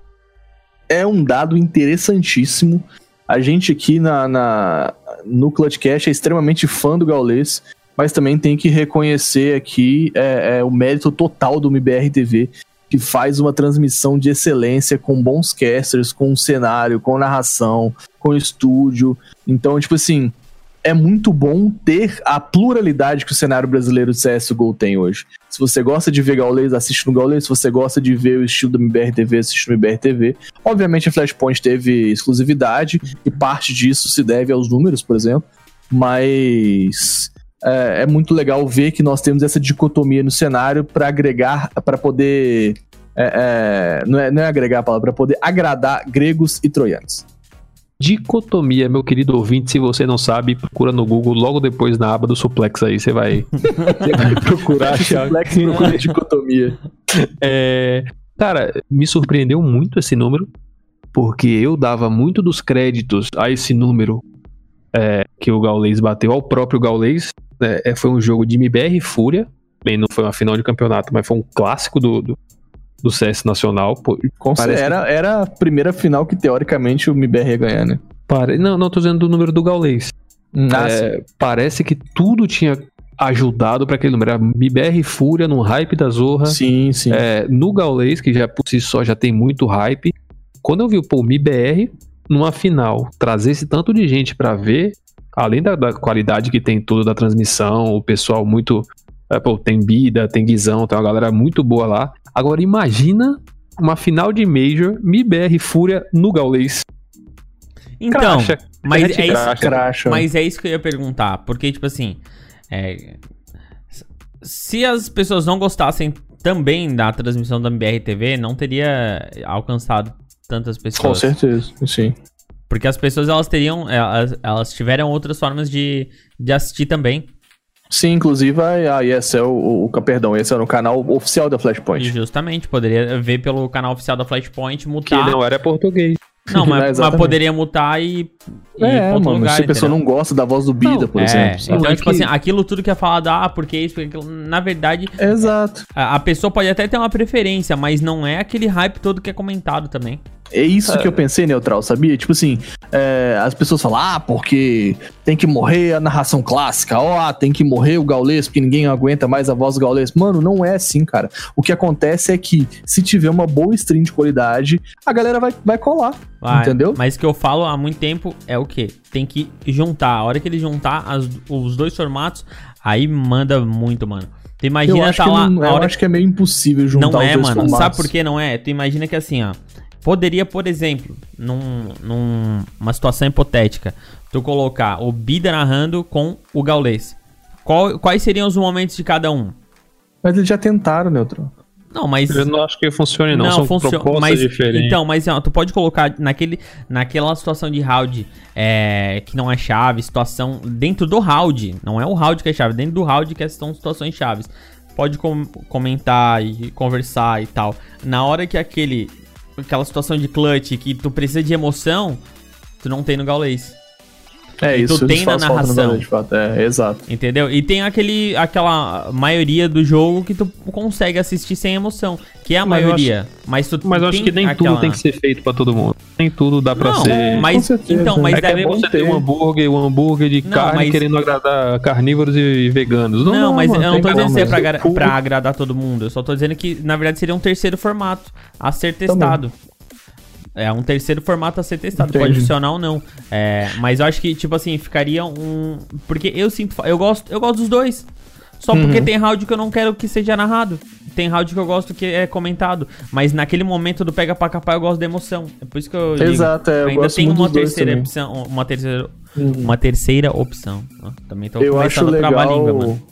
Speaker 2: É um dado interessantíssimo. A gente aqui na, na, no Clutchcast é extremamente fã do gaulês, mas também tem que reconhecer aqui é, é, o mérito total do MIBR TV, que faz uma transmissão de excelência com bons casters, com cenário, com narração, com estúdio. Então, tipo assim, é muito bom ter a pluralidade que o cenário brasileiro de CSGO tem hoje. Se você gosta de ver Gaules, assiste no Gaules. Se você gosta de ver o estilo do MBR TV, assiste no MBR TV. Obviamente a Flashpoint teve exclusividade e parte disso se deve aos números, por exemplo. Mas é, é muito legal ver que nós temos essa dicotomia no cenário para agregar, para poder. É, é, não, é, não é agregar a palavra, para poder agradar gregos e troianos.
Speaker 3: Dicotomia, meu querido ouvinte, se você não sabe, procura no Google logo depois na aba do suplex aí, você vai, você vai procurar achar.
Speaker 2: suplex procura dicotomia.
Speaker 3: É, cara, me surpreendeu muito esse número, porque eu dava muito dos créditos a esse número é, que o Gaules bateu ao próprio Gaules. É, foi um jogo de MBR e Fúria, bem, não foi uma final de campeonato, mas foi um clássico do, do do CS Nacional. Pô,
Speaker 2: era, era a primeira final que, teoricamente, o MBR ia ganhar, né?
Speaker 3: Pare... Não, não tô dizendo do número do Gaulês.
Speaker 2: Hum, ah, é,
Speaker 3: parece que tudo tinha ajudado para aquele número. A MBR Fúria no hype da Zorra.
Speaker 2: Sim, sim.
Speaker 3: É, no Gaulês, que já por si só já tem muito hype. Quando eu vi o MBR numa final trazer esse tanto de gente para ver, além da, da, qualidade que tem tudo da transmissão, o pessoal muito. É, pô, tem Bida, tem Guizão, tem uma galera muito boa lá. Agora imagina uma final de Major, MIBR Fúria no Gaulês.
Speaker 1: Então, cracha, mas, é isso, cracha. mas é isso que eu ia perguntar. Porque, tipo assim, é, se as pessoas não gostassem também da transmissão da MBR TV, não teria alcançado tantas pessoas.
Speaker 2: Com certeza, sim.
Speaker 1: Porque as pessoas elas teriam, elas, elas tiveram outras formas de, de assistir também.
Speaker 2: Sim, inclusive a, ESL, o, o, perdão, esse era o canal oficial da Flashpoint.
Speaker 1: Justamente, poderia ver pelo canal oficial da Flashpoint, mutar.
Speaker 3: Que não era português.
Speaker 1: Não, mas, mas poderia mutar e.
Speaker 2: é, mano, lugar, se a pessoa não gosta da voz do Bida, não, por é, exemplo.
Speaker 1: Sabe? Então, tipo assim, aquilo tudo que é falado, ah, porque isso, porque aquilo, na verdade.
Speaker 2: Exato.
Speaker 1: A, a, pessoa pode até ter uma preferência, mas não é aquele hype todo que é comentado também.
Speaker 2: É isso é. que eu pensei, Neutral, sabia? Tipo assim, é, as pessoas falam, ah, porque tem que morrer a narração clássica, ó, oh, tem que morrer o gaulês, porque ninguém aguenta mais a voz do gaulês. Mano, não é assim, cara. O que acontece é que, se tiver uma boa stream de qualidade, a galera vai, vai colar, vai, entendeu?
Speaker 1: Mas o que eu falo há muito tempo é o quê? Tem que juntar. A hora que ele juntar as, os dois formatos, aí manda muito, mano. Tu imagina
Speaker 2: tá
Speaker 1: lá.
Speaker 2: Não, eu acho que é meio impossível juntar
Speaker 1: não
Speaker 2: é,
Speaker 1: os dois
Speaker 2: mano. Formatos.
Speaker 1: Sabe por que não é? Tu imagina que assim, ó. Poderia, por exemplo, num, numa situação hipotética, tu colocar o Bida narrando com o Gaulês. Qual, quais seriam os momentos de cada um?
Speaker 2: Mas eles já tentaram, Neutro.
Speaker 1: Não, mas.
Speaker 3: Eu não acho que funcione, não. não São funciona, propostas
Speaker 1: mas,
Speaker 3: diferentes.
Speaker 1: Então, mas ó, tu pode colocar naquele, naquela situação de round é, que não é chave, situação dentro do round. Não é o round que é chave, dentro do round que são situações chaves. Pode com, comentar e conversar e tal. Na hora que aquele aquela situação de clutch que tu precisa de emoção, tu não tem no Gaules.
Speaker 2: É,
Speaker 1: e
Speaker 2: isso
Speaker 1: tu tem na narração.
Speaker 2: de fato. É, exato.
Speaker 1: Entendeu? E tem aquele, aquela maioria do jogo que tu consegue assistir sem emoção. Que é a mas maioria.
Speaker 3: Acho, mas tu Mas eu acho que nem aquela... tudo tem que ser feito pra todo mundo. Nem tudo dá pra
Speaker 1: não,
Speaker 3: ser.
Speaker 1: Mas, então, mas
Speaker 3: é, é nem você ter um hambúrguer, um hambúrguer de não, carne mas... querendo agradar carnívoros e veganos.
Speaker 1: Não, não mas mano, eu não tô dizendo que é pra, agra pra agradar todo mundo. Eu só tô dizendo que, na verdade, seria um terceiro formato a ser testado. Também. É um terceiro formato a ser testado, Entendi. pode funcionar ou não. É, mas eu acho que, tipo assim, ficaria um. Porque eu sinto. Eu gosto, eu gosto dos dois. Só uhum. porque tem round que eu não quero que seja narrado. Tem round que eu gosto que é comentado. Mas naquele momento do pega pra capar eu gosto da emoção. É por isso que eu.
Speaker 2: Exato,
Speaker 1: digo.
Speaker 2: é, eu
Speaker 1: Ainda tem uma terceira opção. Uma terceira, uhum. uma terceira opção. Também tô
Speaker 2: eu começando legal... a língua, mano.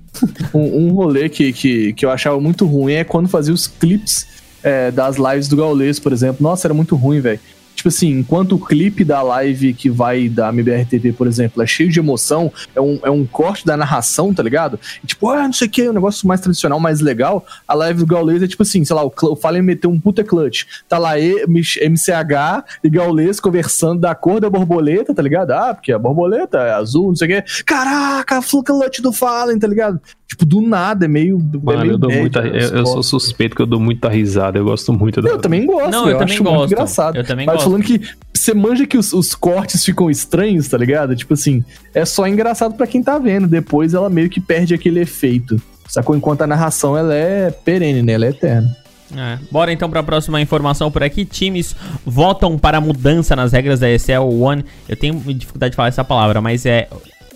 Speaker 2: um, um rolê que, que, que eu achava muito ruim é quando fazia os clips é, das lives do Gaules, por exemplo. Nossa, era muito ruim, velho. tipo assim, enquanto o clipe da live que vai da MBR TV, por exemplo, é cheio de emoção, é um, é um corte da narração, tá ligado? E, tipo, ah, não sei o que, um negócio mais tradicional, mais legal. A live do Gaules é tipo assim, sei lá, o, o Fallen meteu um puta clutch. Tá lá e, MCH e Gaules conversando da cor da borboleta, tá ligado? Ah, porque a borboleta é azul, não sei o que. Caraca, full clutch do Fallen, tá ligado? Tipo, do nada, é meio. é
Speaker 3: Mano,
Speaker 2: meio
Speaker 3: eu dou muita.
Speaker 2: né,
Speaker 3: Eu, eu sou suspeito que eu dou muita risada. Eu gosto muito da.
Speaker 2: Eu também gosto,
Speaker 1: Não, eu também
Speaker 2: acho
Speaker 1: gosto.
Speaker 2: muito engraçado.
Speaker 1: Eu também
Speaker 2: Mas
Speaker 1: gosto.
Speaker 2: falando que você manja que os, os cortes ficam estranhos, tá ligado? Tipo assim, é só engraçado pra quem tá vendo. Depois ela meio que perde aquele efeito. Sacou? Enquanto a narração ela é perene, né? Ela é eterna.
Speaker 1: É. Bora então para a próxima informação por aqui. Times votam para a mudança nas regras da ESL One. Eu tenho dificuldade de falar essa palavra, mas é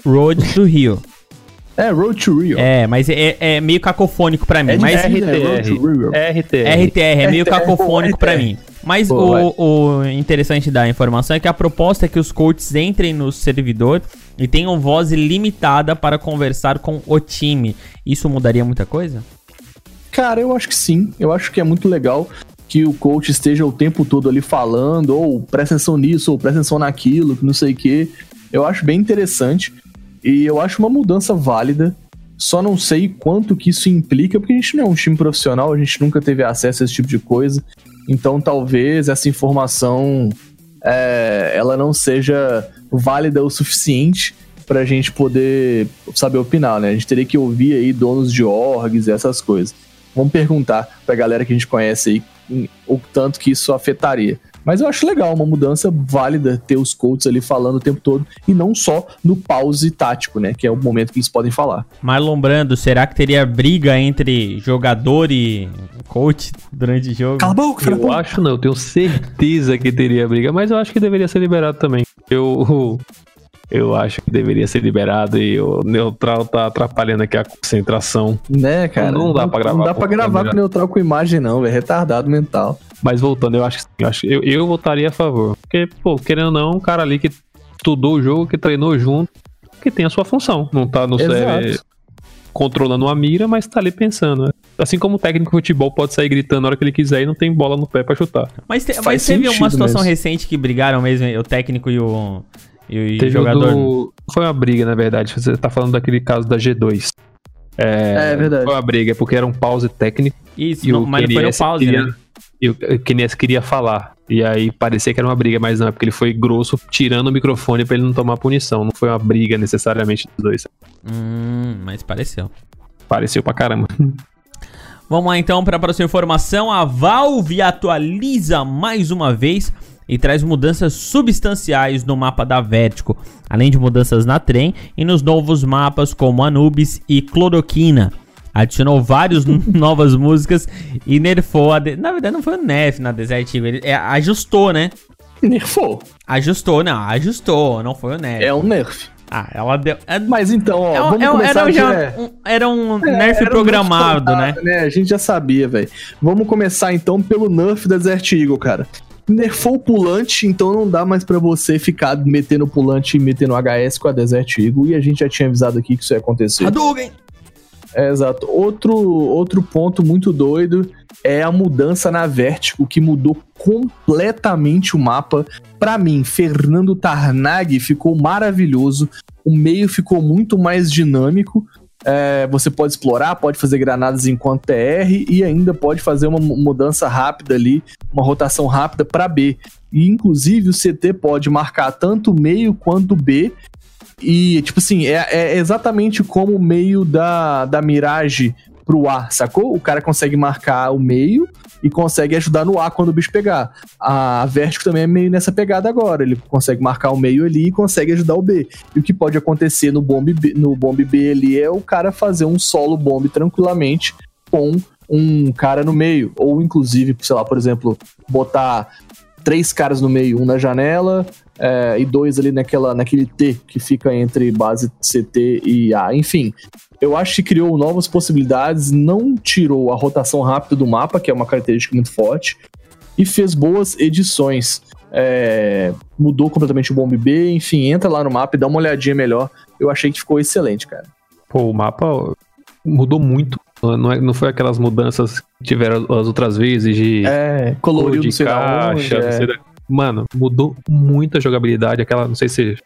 Speaker 1: Road to Rio.
Speaker 2: É, Road to Rio.
Speaker 1: É, mas é, é meio cacofônico pra mim.
Speaker 2: É
Speaker 1: mas
Speaker 2: né? Rio.
Speaker 3: RTR.
Speaker 1: RTR é meio
Speaker 2: RTR,
Speaker 1: cacofônico pra
Speaker 2: RTR.
Speaker 1: mim. Mas
Speaker 2: Pô,
Speaker 1: o, o interessante da informação é que a proposta é que os coaches entrem no servidor e tenham voz limitada para conversar com o time. Isso mudaria muita coisa?
Speaker 2: Cara, eu acho que sim. Eu acho que é muito legal que o coach esteja o tempo todo ali falando, ou presta atenção nisso, ou presta atenção naquilo, que não sei o quê. Eu acho bem interessante. E eu acho uma mudança válida. Só não sei quanto que isso implica, porque a gente não é um time profissional, a gente nunca teve acesso a esse tipo de coisa. Então talvez essa informação é, ela não seja válida o suficiente pra gente poder saber opinar, né? A gente teria que ouvir aí donos de orgs e essas coisas. Vamos perguntar pra galera que a gente conhece aí o tanto que isso afetaria. Mas eu acho legal, uma mudança válida ter os coaches ali falando o tempo todo e não só no pause tático, né? Que é o momento que eles podem falar.
Speaker 1: Marlon Brando, será que teria briga entre jogador e coach durante o jogo?
Speaker 2: Cala a boca,
Speaker 3: Eu acho não, eu tenho certeza que teria briga, mas eu acho que deveria ser liberado também. Eu, eu acho que deveria ser liberado e o neutral tá atrapalhando aqui a concentração.
Speaker 2: Né, cara?
Speaker 3: Não dá pra gravar
Speaker 2: Não dá
Speaker 3: com
Speaker 2: pra gravar
Speaker 3: câmera.
Speaker 2: com neutral com imagem, não, velho. Retardado mental.
Speaker 3: Mas voltando, eu acho que eu, acho, eu, eu votaria a favor. Porque, pô, querendo ou não, um cara ali que estudou o jogo, que treinou junto, que tem a sua função. Não tá no é, controlando uma mira, mas tá ali pensando. né? Assim como o técnico de futebol pode sair gritando na hora que ele quiser e não tem bola no pé pra chutar.
Speaker 1: Mas, te- mas teve uma situação
Speaker 2: mesmo.
Speaker 1: recente que brigaram mesmo, o técnico e o, e o jogador.
Speaker 3: do- Foi uma briga, na verdade. Você tá falando daquele caso da G2. É,
Speaker 2: É verdade.
Speaker 3: Foi uma briga, porque era um pause técnico
Speaker 1: Isso,
Speaker 3: e
Speaker 1: não-
Speaker 3: o
Speaker 1: mas não foi
Speaker 3: KNS
Speaker 1: pause,
Speaker 3: queria,
Speaker 1: né?
Speaker 3: E o KNS queria falar. E aí parecia que era uma briga, mas não, é porque ele foi grosso tirando o microfone pra ele não tomar punição. Não foi uma briga necessariamente dos dois.
Speaker 1: Hum, mas pareceu.
Speaker 3: Pareceu pra caramba.
Speaker 1: Vamos lá então para a próxima informação. A Valve atualiza mais uma vez e traz mudanças substanciais no mapa da Vertigo, além de mudanças na trem e nos novos mapas como Anubis e Cloroquina. Adicionou várias novas músicas e nerfou a. De... Na verdade, não foi o nerf na Desert Eagle, ele é, ajustou, né?
Speaker 2: Nerfou.
Speaker 1: Ajustou, não, ajustou, não foi o nerf.
Speaker 2: É um nerf.
Speaker 1: Ah, ela deu. é-
Speaker 2: Mas então, ó,
Speaker 1: é
Speaker 2: vamos
Speaker 1: é
Speaker 2: começar
Speaker 1: era, já
Speaker 2: direto.
Speaker 1: um, era um
Speaker 2: É,
Speaker 1: nerf
Speaker 2: era um
Speaker 1: programado, né?
Speaker 2: nerf A gente já sabia, velho. Vamos começar então pelo nerf da Desert Eagle, cara. Nerfou o pulante, então não dá mais pra você ficar metendo pulante e metendo HS com a Desert Eagle. E a gente já tinha avisado aqui que isso ia acontecer.
Speaker 1: Hadouken!
Speaker 2: É, exato. Outro, outro ponto muito doido é a mudança na Vertigo, que mudou completamente o mapa. Pra mim, Fernando Tarnag ficou maravilhoso. O meio ficou muito mais dinâmico. É, você pode explorar, pode fazer granadas enquanto TR e ainda pode fazer uma mu- mudança rápida ali, uma rotação rápida para B. E inclusive o CT pode marcar tanto o meio quanto o B e, tipo assim, é, é exatamente como o meio da, da Mirage pro A, sacou? O cara consegue marcar o meio e consegue ajudar no A quando o bicho pegar. A Vertigo também é meio nessa pegada agora. Ele consegue marcar o meio ali e consegue ajudar o B. E o que pode acontecer no bomb B, no bomb B ali é o cara fazer um solo bomb tranquilamente com um cara no meio. Ou, inclusive, sei lá, por exemplo, botar três caras no meio, um na janela, é, e dois ali naquela, naquele T que fica entre base CT e A. Enfim, eu acho que criou novas possibilidades, não tirou a rotação rápida do mapa, que é uma característica muito forte, e fez boas edições. É, mudou completamente o Bomb B, enfim, entra lá no mapa e dá uma olhadinha melhor. Eu achei que ficou excelente, cara.
Speaker 3: Pô, o mapa mudou muito. Não, é- não foi aquelas mudanças que tiveram as outras vezes de
Speaker 2: É,
Speaker 3: cor
Speaker 2: coloriu
Speaker 3: de
Speaker 2: sei onde,
Speaker 3: caixa, não
Speaker 2: é.
Speaker 3: Mano, mudou muito a jogabilidade. Aquela, não sei se.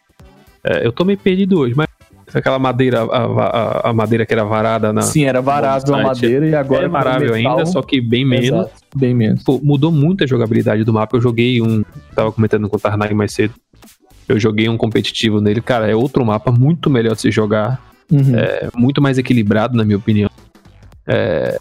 Speaker 3: é, eu tô meio perdido hoje, mas aquela madeira, a, a- a madeira que era varada na.
Speaker 2: Sim, era varado a madeira e agora
Speaker 3: é varável
Speaker 2: metal-
Speaker 3: ainda, só que bem menos.
Speaker 2: Exato, bem menos.
Speaker 3: Pô, mudou muito a jogabilidade do mapa. Eu joguei um. Tava comentando com o Tarnag mais cedo. Eu joguei um competitivo nele. Cara, é outro mapa muito melhor de se jogar.
Speaker 2: Uhum.
Speaker 3: É muito mais equilibrado, na minha opinião. É,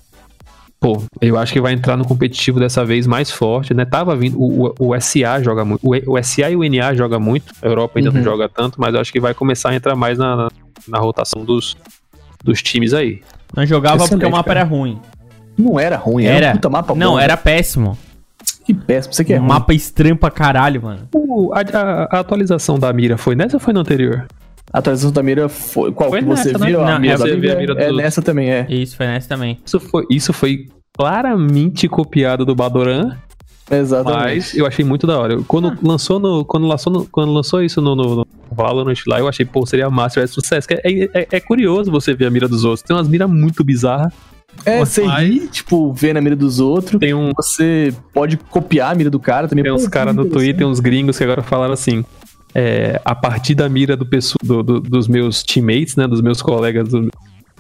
Speaker 3: Pô, eu acho que vai entrar no competitivo dessa vez mais forte, né? Tava vindo. O, o, o SA joga muito. O, o SA e o NA joga muito. A Europa ainda
Speaker 2: Uhum.
Speaker 3: não joga tanto, mas eu acho que vai começar a entrar mais na, na, na rotação dos, dos times aí.
Speaker 1: Não jogava porque
Speaker 2: Excelente,
Speaker 1: o mapa
Speaker 2: cara.
Speaker 1: era ruim.
Speaker 2: Não era ruim, era,
Speaker 1: Era.
Speaker 2: um puta mapa
Speaker 1: Não,
Speaker 2: bom.
Speaker 1: era péssimo.
Speaker 2: Que péssimo, você que é
Speaker 1: um
Speaker 2: ruim.
Speaker 1: mapa estranho pra caralho, mano.
Speaker 3: O- a, a- a atualização da mira foi nessa ou foi no anterior?
Speaker 2: A atualização da mira foi. Qual
Speaker 3: Foi
Speaker 2: que você
Speaker 3: nessa, né?
Speaker 2: viu?
Speaker 1: Não,
Speaker 2: a mira
Speaker 1: é
Speaker 3: você a mira
Speaker 2: é nessa também, é.
Speaker 1: Isso foi nessa também.
Speaker 3: Isso foi, isso foi claramente copiado do Badoran,
Speaker 2: Exatamente.
Speaker 3: mas eu achei muito da hora. Quando lançou no, quando lançou no- quando lançou isso no, no, no Valorant lá, eu achei, pô, seria massa, tivesse sucesso. Que É, é, é curioso você ver a mira dos outros. Tem umas miras muito bizarras.
Speaker 2: É, você ri, tipo, vê na mira dos outros.
Speaker 3: Tem um
Speaker 2: Você pode copiar a mira do cara também.
Speaker 3: Tem uns caras no. Twitter, uns gringos que agora falaram assim. É, a partir da mira do, do- do- dos meus teammates, né? Dos meus colegas, do-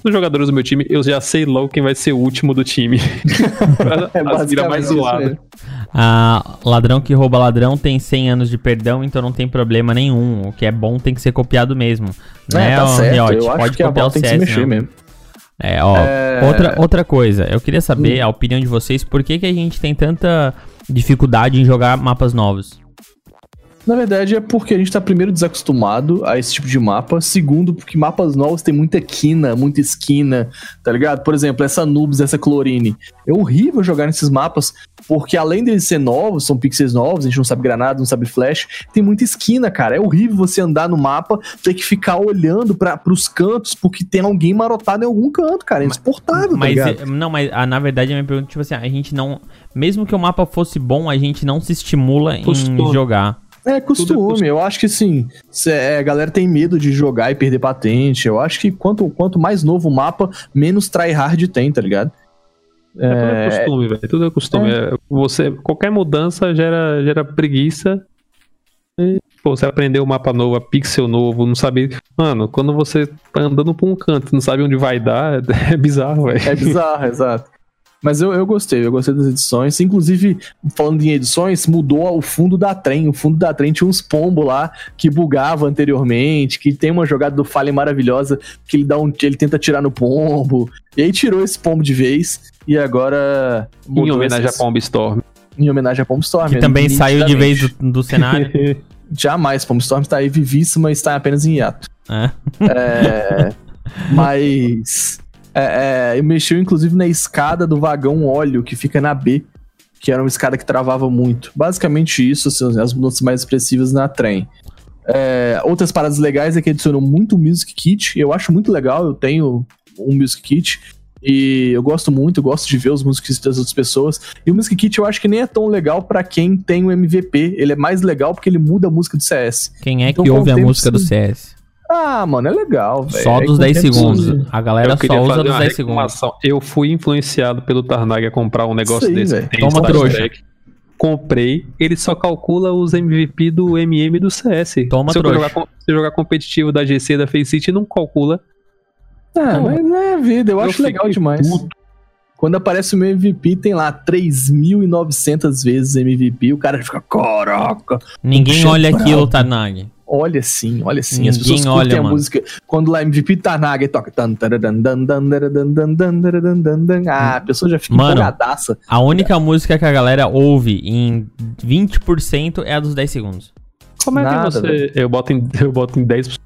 Speaker 3: dos jogadores do meu time, eu já sei logo quem vai ser o último do time.
Speaker 2: É
Speaker 3: miras
Speaker 2: basicamente
Speaker 3: mais
Speaker 2: mesmo.
Speaker 1: Ah, ladrão que rouba ladrão tem 100 anos de perdão, então não tem problema nenhum. O que é bom tem que ser copiado mesmo.
Speaker 2: É, tá
Speaker 1: ô,
Speaker 2: certo. Eu acho que a Valve tem que se mexer
Speaker 1: não.
Speaker 2: mesmo.
Speaker 1: É, ó,
Speaker 2: É.
Speaker 1: Outra, outra coisa, eu queria
Speaker 2: Hum.
Speaker 1: saber a opinião de vocês, por que, que a gente tem tanta dificuldade em jogar mapas novos?
Speaker 2: Na verdade, é porque a gente tá primeiro desacostumado a esse tipo de mapa. Segundo, porque mapas novos tem muita quina, muita esquina, tá ligado? Por exemplo, essa Nubes, essa Chlorine. É horrível jogar nesses mapas, porque além deles ser novos, são pixels novos, a gente não sabe granada, não sabe flash, tem muita esquina, cara. É horrível você andar no mapa, ter que ficar olhando para pros cantos, porque tem alguém marotado em algum canto, cara. É insuportável, tá
Speaker 1: Mas,
Speaker 2: ligado?
Speaker 1: eh, não, mas ah, na verdade a minha pergunta, tipo assim, a gente não. Mesmo que o mapa fosse bom, a gente não se estimula em
Speaker 3: Costume.
Speaker 1: jogar.
Speaker 2: É
Speaker 3: é
Speaker 2: costume,
Speaker 3: costume.
Speaker 2: eu acho que sim. É, a galera tem medo de jogar e perder patente. Eu acho que quanto, quanto mais novo o mapa, menos tryhard tem, tá ligado?
Speaker 3: É, tudo é costume, velho. Tudo é costume. É, você, qualquer mudança gera, gera preguiça. E, pô, você aprendeu um mapa novo, a pixel novo, não sabe. Mano, quando você tá andando por um canto e não sabe onde vai dar, é bizarro, velho.
Speaker 2: É bizarro, exato. Mas eu, eu gostei, eu gostei das edições. Inclusive, falando em edições, mudou o fundo da trem. O fundo da trem tinha uns pombos lá que bugava anteriormente, que tem uma jogada do Fallen maravilhosa que ele dá um. ele tenta tirar no pombo. E aí tirou esse pombo de vez. E agora.
Speaker 3: Em homenagem
Speaker 2: esses-
Speaker 3: a Pomb Storm.
Speaker 2: Em homenagem a Pombo Storm.
Speaker 1: Que
Speaker 2: né?
Speaker 1: também saiu de vez do, do cenário.
Speaker 2: Jamais, Pombo Storm está aí vivíssima e está apenas em hiato.
Speaker 1: É.
Speaker 2: É, mas. É, é, eu mexeu inclusive na escada do vagão óleo que fica na B, que era uma escada que travava muito. Basicamente isso, assim, as mudanças mais expressivas na trem. É, outras paradas legais é que adicionam muito Music Kit. Eu acho muito legal, eu tenho um Music Kit. E eu gosto muito, eu gosto de ver os Music Kits das outras pessoas. E o Music Kit eu acho que nem é tão legal pra quem tem o MVP. Ele é mais legal porque ele muda a música do CS.
Speaker 1: Quem é
Speaker 2: Então,
Speaker 1: que ouve a música do. CS?
Speaker 2: Ah, mano, é legal, velho.
Speaker 1: Só
Speaker 2: Aí,
Speaker 1: dos
Speaker 2: com o
Speaker 1: 10
Speaker 2: tempo,
Speaker 1: segundos.
Speaker 2: sim.
Speaker 1: A galera só usa dos
Speaker 3: uma
Speaker 1: 10 segundos.
Speaker 3: Eu fui influenciado pelo Tarnag a comprar um negócio
Speaker 2: aí,
Speaker 3: desse. Tem
Speaker 1: Toma trouxa.
Speaker 3: Trek. Comprei, ele só calcula os MVP do MM do CS.
Speaker 1: Toma
Speaker 3: se
Speaker 1: trouxa.
Speaker 3: jogar, se jogar competitivo da GC da Faceit, não calcula.
Speaker 2: Ah, mas é a vida, eu,
Speaker 3: Eu
Speaker 2: acho legal demais.
Speaker 3: puto.
Speaker 2: Quando aparece o meu MVP, tem lá 3.900 vezes MVP, o cara fica, caraca.
Speaker 1: Ninguém olha aquilo, Tarnag.
Speaker 2: Olha sim, olha sim. As pessoas
Speaker 1: olha,
Speaker 2: curtem a
Speaker 1: mano.
Speaker 2: música. Quando lá MVP e toca. dan, dan, taradan, dan, dan. Ah, a pessoa já fica
Speaker 1: Mano.
Speaker 2: empolgadaça.
Speaker 1: A única música que a galera ouve em 20% é a dos 10 segundos.
Speaker 3: Como é
Speaker 2: Nada,
Speaker 3: que você.
Speaker 2: velho.
Speaker 3: Eu boto, em, eu boto em 10%.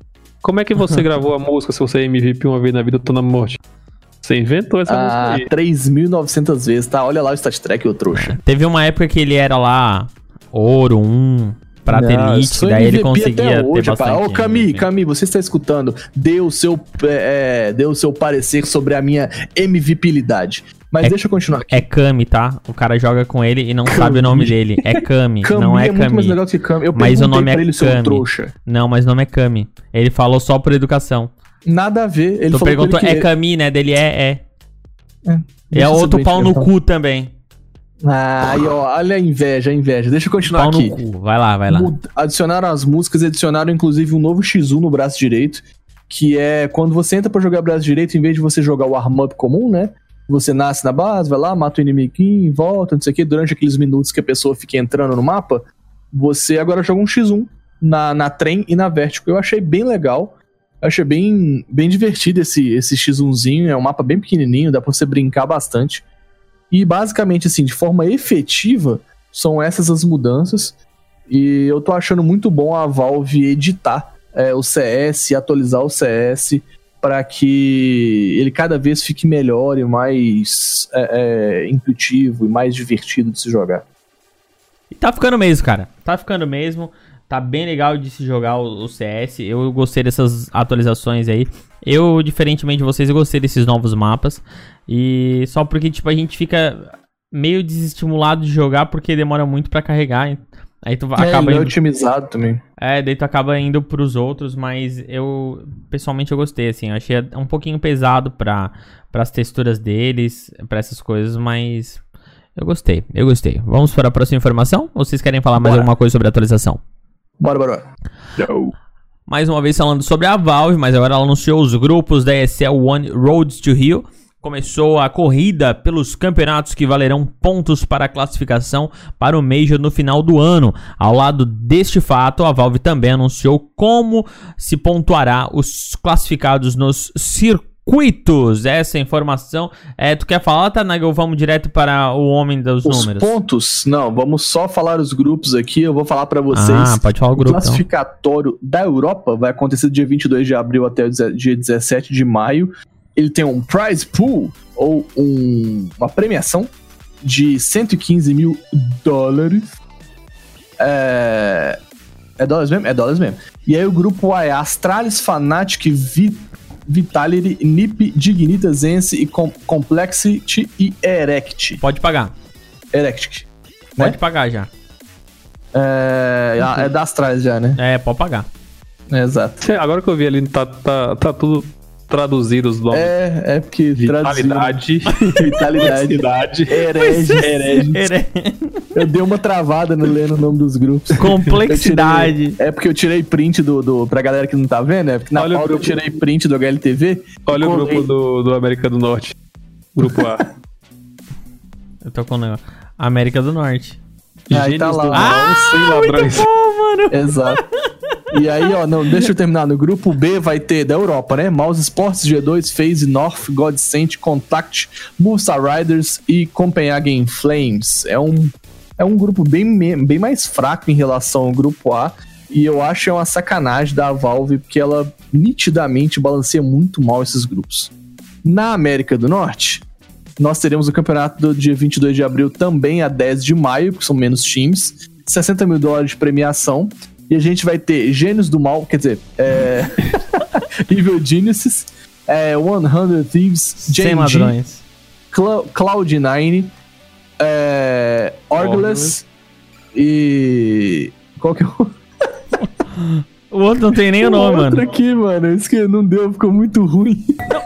Speaker 3: Como é que você gravou a música se você é MVP uma vez na vida, eu tô na morte? Você inventou essa
Speaker 2: Ah,
Speaker 3: música aí.
Speaker 2: 3.900 vezes, tá? Olha lá o Stat Trek, ô trouxa.
Speaker 1: Teve uma época que ele era lá ouro 1, prata
Speaker 2: Não, eu
Speaker 1: elite,
Speaker 2: sou
Speaker 1: daí ele conseguia
Speaker 2: até
Speaker 1: ter
Speaker 2: hoje,
Speaker 1: bastante.
Speaker 2: Ô, Cami,
Speaker 1: MVP.
Speaker 2: Cami, você está escutando? Dê o seu, é, é, dê o seu parecer sobre a minha MVPilidade. Mas
Speaker 1: É-
Speaker 2: deixa eu continuar aqui.
Speaker 1: É Kami, tá? O cara joga com ele e não sabe o nome dele. É Kami,
Speaker 2: Cami
Speaker 1: não é
Speaker 2: é muito mais
Speaker 1: Kami.
Speaker 2: legal que Cami. Eu
Speaker 1: Mas o nome é
Speaker 2: ele,
Speaker 1: Cami.
Speaker 2: trouxa.
Speaker 1: Não, mas o nome é Kami. Ele falou só por educação.
Speaker 2: Nada a ver. Ele
Speaker 1: tu
Speaker 2: falou
Speaker 1: perguntou, é. Kami, né? Dele é, é.
Speaker 2: É,
Speaker 1: é outro pau no cu também.
Speaker 2: Aí, ó, olha a inveja, a inveja. Deixa eu continuar
Speaker 1: Pau
Speaker 2: aqui.
Speaker 1: Vai lá, vai lá.
Speaker 2: Adicionaram as músicas, adicionaram inclusive um novo X1 no braço direito, que é quando você entra pra jogar braço direito, em vez de você jogar o arm-up comum, né? Você nasce na base, vai lá, mata o inimiguinho, volta, não sei o que, durante aqueles minutos que a pessoa fica entrando no mapa, você agora joga um X1 na, na trem e na vertical. Eu achei bem legal. Eu achei bem, bem divertido esse, esse X1zinho. É um mapa bem pequenininho, dá pra você brincar bastante. E basicamente, assim, de forma efetiva, são essas as mudanças. E eu tô achando muito bom a Valve editar é, o CS, atualizar o CS, para que ele cada vez fique melhor e mais é, é, intuitivo e mais divertido de se jogar.
Speaker 1: E tá ficando mesmo, cara. Tá ficando mesmo. Tá bem legal de se jogar o, o CS. Eu gostei dessas atualizações aí. Eu, diferentemente de vocês, eu gostei desses novos mapas. E só porque, tipo, a gente fica meio desestimulado de jogar porque demora muito pra carregar. Aí tu
Speaker 2: É,
Speaker 1: acaba
Speaker 2: é
Speaker 1: indo...
Speaker 2: otimizado também.
Speaker 1: É, daí tu acaba indo pros outros, mas eu, pessoalmente, eu gostei, assim. Eu achei um pouquinho pesado pra, pras texturas deles, pra essas coisas, mas eu gostei, eu gostei. Vamos para a próxima informação? Ou vocês querem falar mais
Speaker 2: Bora.
Speaker 1: alguma coisa sobre a atualização?
Speaker 2: Bora, bora, bora.
Speaker 1: Mais uma vez falando sobre a Valve, mas agora ela anunciou os grupos da ESL One Roads to Rio. Começou a corrida pelos campeonatos que valerão pontos para a classificação para o Major no final do ano. Ao lado deste fato, a Valve também anunciou como se pontuará os classificados nos circuitos. Essa informação. É, tu quer falar, Tanaga, ou vamos direto para o homem dos
Speaker 2: Os
Speaker 1: números?
Speaker 2: pontos, não, vamos só falar os grupos aqui. Eu vou falar pra vocês.
Speaker 1: Ah, pode falar o
Speaker 2: O
Speaker 1: grupo. Então.
Speaker 2: classificatório da Europa vai acontecer do dia 22 de abril até o dia 17 de maio. Ele tem um prize pool, ou um- uma premiação, de 115 mil dólares. É... é dólares mesmo? É dólares mesmo. E aí o grupo A é Astralis, Fnatic, Vi... Vitality, NiP, Dignita, Zense e Com- Complexity e Erect.
Speaker 1: Pode pagar.
Speaker 2: Erect. Né?
Speaker 1: Pode pagar já.
Speaker 2: É... é da Astralis já, né?
Speaker 1: É, pode pagar.
Speaker 2: É, exato.
Speaker 3: Agora que eu vi ali, tá, tá, tá tudo traduzido os nomes.
Speaker 2: É, é porque.
Speaker 3: Vitalidade,
Speaker 2: Vitalidade.
Speaker 3: Vitalidade,
Speaker 2: Herege, herege.
Speaker 1: Ere-
Speaker 2: Eu dei uma travada no lendo o nome dos grupos.
Speaker 1: Complexidade.
Speaker 2: Tirei- é porque eu tirei print do, do. Pra galera que não tá vendo, é porque na
Speaker 3: Olha
Speaker 2: pauta eu tirei print do HLTV.
Speaker 3: Olha o grupo do, do América do Norte. Grupo A.
Speaker 1: Eu tô com o negócio. América do Norte.
Speaker 2: Aí tá lá.
Speaker 3: do
Speaker 2: Ah,
Speaker 3: mal, sem ladrões.
Speaker 1: Bom, mano.
Speaker 2: Exato. E aí, ó, não, deixa eu terminar. No grupo B vai ter da Europa, né? Mouse Sports G2, Phase North, Godsent, Contact, Movistar Riders e Copenhagen Flames. É um, é um grupo bem, bem mais fraco em relação ao grupo A. E eu acho que é uma sacanagem da Valve, porque ela nitidamente balanceia muito mal esses grupos. Na América do Norte, nós teremos o campeonato do dia 22 de abril também a 10 de maio, que são menos times. 60 mil dólares de premiação. E a gente vai ter Gênios do Mal, quer dizer, é... Evil Geniuses, é... 100 Thieves,
Speaker 1: Sem
Speaker 2: JNG,
Speaker 1: ladrões.
Speaker 2: Clou- Cloud9, é... Orgless e... Qual que é o
Speaker 1: O outro não tem nem o nome,
Speaker 2: outro
Speaker 1: mano.
Speaker 2: aqui, mano? Isso que não deu, ficou muito ruim.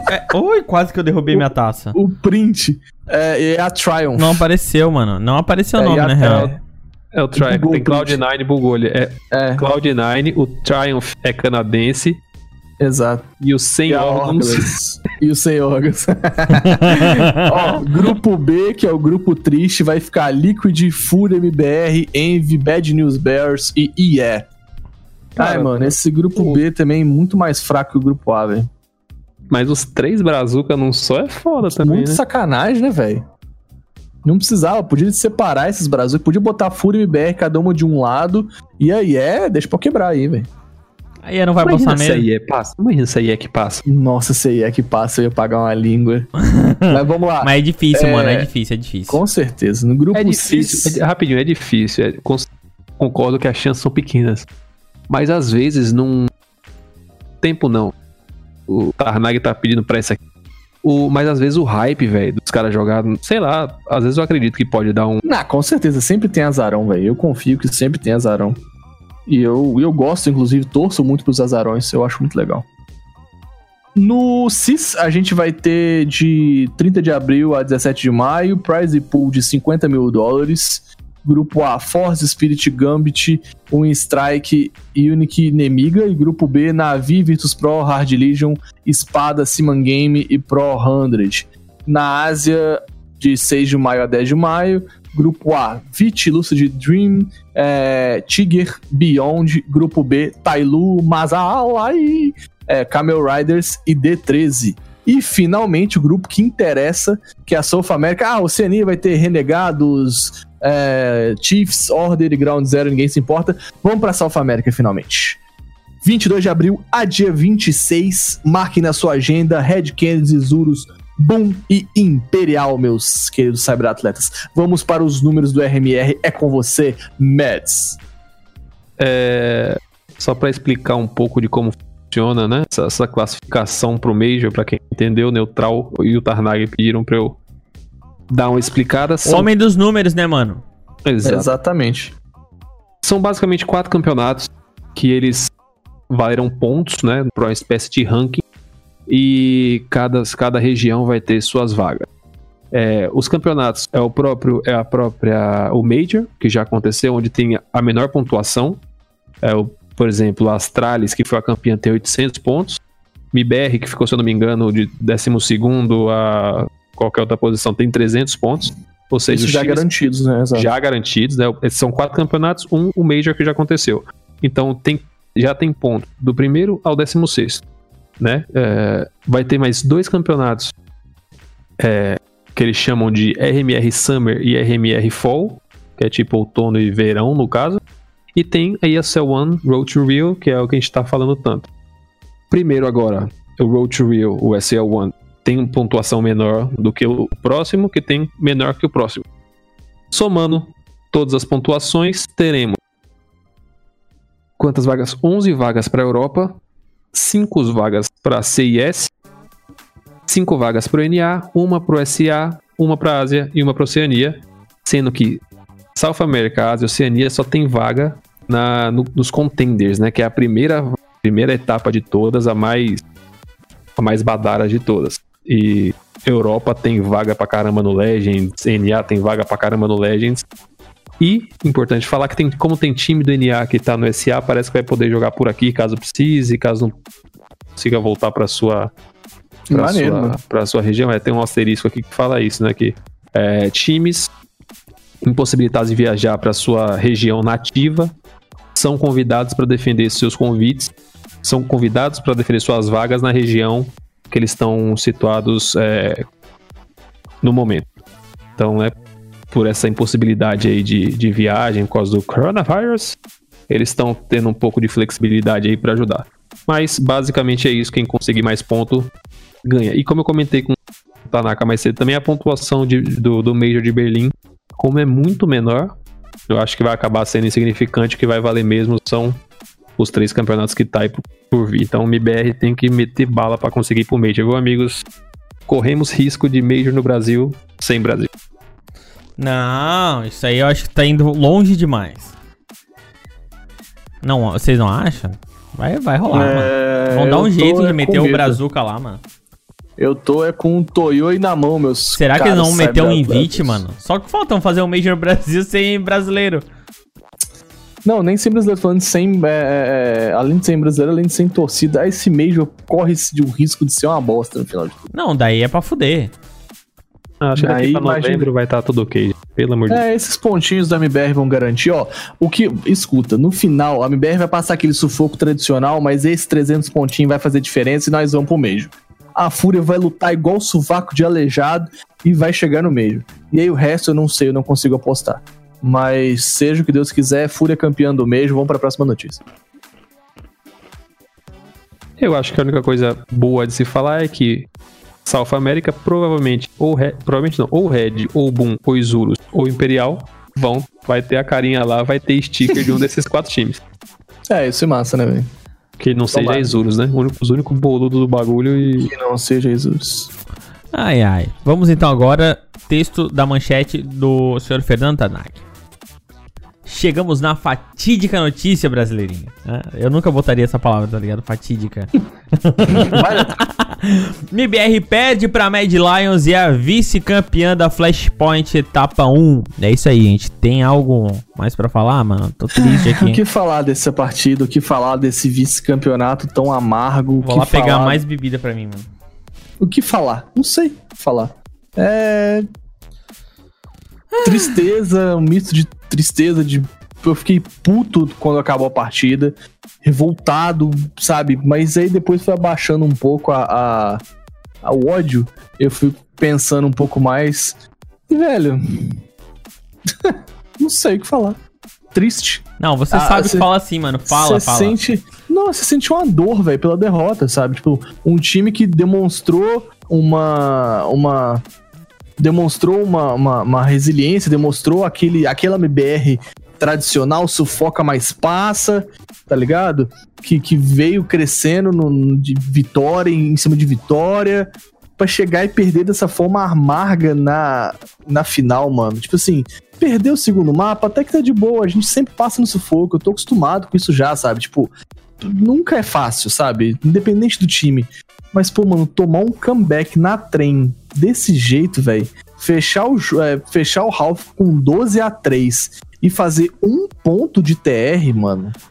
Speaker 1: É, oi, quase que eu derrubei minha taça.
Speaker 2: O print é, é a Triumph.
Speaker 1: Não apareceu, mano. Não apareceu o
Speaker 2: É,
Speaker 1: nome, na real.
Speaker 3: É o Triumph. Tem
Speaker 2: o print.
Speaker 3: Cloud9, bugou ali. É
Speaker 2: É,
Speaker 3: Cloud9, o Triumph é canadense
Speaker 2: exato.
Speaker 3: e o 100
Speaker 2: E a
Speaker 3: órgãos.
Speaker 2: E o sem órgãos. Ó, grupo B, que é o grupo triste, vai ficar Liquid, Fúria MBR, Envy, Bad News Bears e IE. Ai, mano, esse grupo B também é muito mais fraco que o grupo A, velho.
Speaker 3: Mas os três Brazuca num só é foda também,
Speaker 2: Muito
Speaker 3: né?
Speaker 2: sacanagem, né, velho? Não precisava, podia separar esses Brasil, podia botar Fúria e MBR cada uma de um lado, e aí é, deixa pra quebrar aí, velho.
Speaker 1: Aí não vai
Speaker 3: Imagina
Speaker 1: passar
Speaker 3: se
Speaker 1: mesmo.
Speaker 3: aí é passa. Imagina se aí é que passa.
Speaker 2: Nossa, se aí é que passa, eu ia pagar uma língua. Mas vamos lá.
Speaker 1: Mas é difícil,
Speaker 2: É,
Speaker 1: mano. É difícil, é difícil.
Speaker 2: Com certeza. No grupo
Speaker 3: É difícil.
Speaker 2: C-
Speaker 3: é- rapidinho, é difícil. é- concordo que as chances são pequenas. Mas às vezes não. Tempo não. O Tarnag tá pedindo pra isso aqui. O, mas às vezes o hype, velho, dos caras jogarem. Sei lá, às vezes eu acredito que pode dar um.
Speaker 2: Não, com certeza, sempre tem azarão, velho. Eu confio que sempre tem azarão. E eu, eu gosto, inclusive, torço muito pros azarões, eu acho muito legal. No CIS, a gente vai ter de 30 de abril a 17 de maio, prize pool de 50 mil dólares. Grupo A, Force Spirit Gambit, Strike, Unique Nemiga. E grupo B, Navi, Virtus Pro, Hard Legion, Espada, Siman Game e Pro 100. Na Ásia, de 6 de maio a 10 de maio. Grupo A, Vit, Lucid Dream, é, Tiger, Beyond. Grupo B, Tailu, Mazalai, é, Camel Riders e D13. E finalmente o grupo que interessa, que é a South America. Ah, Oceania vai ter Renegados, é, Chiefs, Order e Ground Zero, ninguém se importa. Vamos pra South America finalmente. 22 de abril a dia 26, marquem na sua agenda Red e Zurus, Boom e Imperial, meus queridos cyberatletas. Vamos para os números do RMR, é com você, Mads.
Speaker 3: É, só para explicar um pouco de como funciona, né? Essa, essa classificação pro Major, para quem entendeu, Neutral e o Tarnag pediram pra eu dar uma explicada. São,
Speaker 1: homem dos números, né, mano?
Speaker 3: Exato.
Speaker 2: Exatamente.
Speaker 3: São basicamente quatro campeonatos que eles valeram pontos, né? Para uma espécie de ranking. E cada, cada região vai ter suas vagas. É, os campeonatos é o próprio, é a própria o Major, que já aconteceu, onde tem a menor pontuação. É o, por exemplo, a Astralis, que foi a campeã, tem 800 pontos. MIBR, que ficou, se eu não me engano, de 12 a qualquer outra posição, tem 300 pontos. Ou seja,
Speaker 2: Isso já garantidos, né? Exato.
Speaker 3: já garantidos, né? São quatro campeonatos, um o Major que já aconteceu. Então tem, já tem ponto do primeiro ao décimo sexto, né? É, vai ter mais dois campeonatos é, que eles chamam de RMR Summer e RMR Fall, que é tipo outono e verão no caso. E tem a ESL One Road to Rio, que é o que a gente tá falando tanto. Primeiro agora, o Road to Rio, o SL One, tem uma pontuação menor do que o próximo, que tem menor que o próximo. Somando todas as pontuações, teremos quantas vagas? 11 vagas para a Europa, 5 vagas para CIS, 5 vagas para o NA, uma para o SA, uma para a Ásia e uma para a Oceania, sendo que South America, Ásia e Oceania só tem vaga na, no- nos contenders, né? Que é a primeira, primeira etapa de todas, a mais, a mais badara de todas. E Europa tem vaga pra caramba no Legends, NA tem vaga pra caramba no Legends. E, importante falar que tem, como tem time do NA que tá no SA, parece que vai poder jogar por aqui caso precise, caso não consiga voltar pra sua pra
Speaker 2: Maneiro,
Speaker 3: sua,
Speaker 2: mano.
Speaker 3: pra sua região. É, tem um asterisco aqui que fala isso, né? Que é, times impossibilitados de viajar para sua região nativa são convidados para defender seus convites, são convidados para defender suas vagas na região que eles estão situados é, no momento. Então, é por essa impossibilidade aí de, de viagem por causa do coronavirus, eles estão tendo um pouco de flexibilidade aí para ajudar. Mas basicamente é isso, quem conseguir mais ponto ganha. E como eu comentei com o Tanaka mais cedo, também a pontuação de- do, do Major de Berlim, como é muito menor, eu acho que vai acabar sendo insignificante, o que vai valer mesmo são os três campeonatos que tá aí por, por vir. Então o MBR tem que meter bala para conseguir ir pro Major, viu, amigos? Corremos risco de Major no Brasil sem Brasil.
Speaker 1: Não, isso aí eu acho que tá indo longe demais. Não, vocês não acham? Vai, vai rolar, mano.
Speaker 2: É,
Speaker 1: Vão dar um
Speaker 2: eu
Speaker 1: jeito de meter o. Brazuca lá, mano.
Speaker 2: Eu tô é com um Toyoi na mão, meus
Speaker 1: Será que eles vão meter um invite, mano? Só que faltam fazer um Major no Brasil sem brasileiro.
Speaker 2: Não, nem sem brasileiro, falando sem. é, é, além de sem brasileiro, além de sem torcida, esse Major corre de um risco de ser uma bosta no final de tudo.
Speaker 1: Não, daí é pra fuder.
Speaker 3: Acho que daqui
Speaker 2: Aí,
Speaker 3: pra novembro
Speaker 2: imagina.
Speaker 3: vai estar tudo ok. Pelo amor de Deus.
Speaker 2: É, esses pontinhos da MBR vão garantir, ó. O que. Escuta, no final, a MBR vai passar aquele sufoco tradicional, mas esse 300 pontinhos vai fazer diferença e nós vamos pro Major. A Fúria vai lutar igual sovaco de aleijado e vai chegar no Major. E aí o resto eu não sei, eu não consigo apostar. Mas seja o que Deus quiser, Fúria campeã do Major, vamos pra próxima notícia.
Speaker 3: Eu acho que a única coisa boa de se falar é que South América provavelmente, ou Red, provavelmente não, ou Red, ou Boom, ou Isurus, ou Imperial vão, vai ter a carinha lá, vai ter sticker de um desses quatro times.
Speaker 2: É, isso é massa, né, velho?
Speaker 3: Que não seja. Isurus, né? O único- Os únicos boludos do bagulho e.
Speaker 2: Que não seja Jesus.
Speaker 1: Ai, ai. Vamos então agora, texto da manchete do Sr. Fernando Tanak. Chegamos na fatídica notícia brasileirinha. né? Eu nunca botaria essa palavra, tá ligado? Fatídica. MBR perde pra Mad Lions e é a vice-campeã da Flashpoint etapa 1. É isso aí, gente. Tem algo mais pra falar, mano? Tô triste
Speaker 2: O
Speaker 1: aqui.
Speaker 2: que falar dessa partida? O que falar desse vice-campeonato tão amargo? O
Speaker 1: Vou
Speaker 2: que
Speaker 1: lá pegar
Speaker 2: falar-
Speaker 1: mais bebida pra mim, mano.
Speaker 2: O que falar? Não sei o que falar. É. Tristeza, um misto de tristeza, de. Eu fiquei puto quando acabou a partida, revoltado, sabe? Mas aí depois foi abaixando um pouco a, a, o ódio. Eu fui pensando um pouco mais. E, velho. não sei o que falar. Triste.
Speaker 1: Não, você
Speaker 2: Ah,
Speaker 1: sabe
Speaker 2: cê-
Speaker 1: que fala assim, mano. Fala, fala.
Speaker 2: sente. Não, você sente uma dor, velho, pela derrota, sabe? Tipo, um time que demonstrou uma. uma demonstrou uma, uma, uma resiliência, demonstrou aquele, aquela MBR tradicional, sufoca mais passa, tá ligado? Que, que veio crescendo no, de vitória em cima de vitória, pra chegar e perder dessa forma amarga na, na final, mano. Tipo assim, perder o segundo mapa até que tá de boa, a gente sempre passa no sufoco, eu tô acostumado com isso já, sabe? Tipo, nunca é fácil, sabe? Independente do time. Mas, pô, mano, tomar um comeback na trem desse jeito, velho. Fechar o, é, fechar o Ralph com 12 a 3 e fazer um ponto de TR, mano.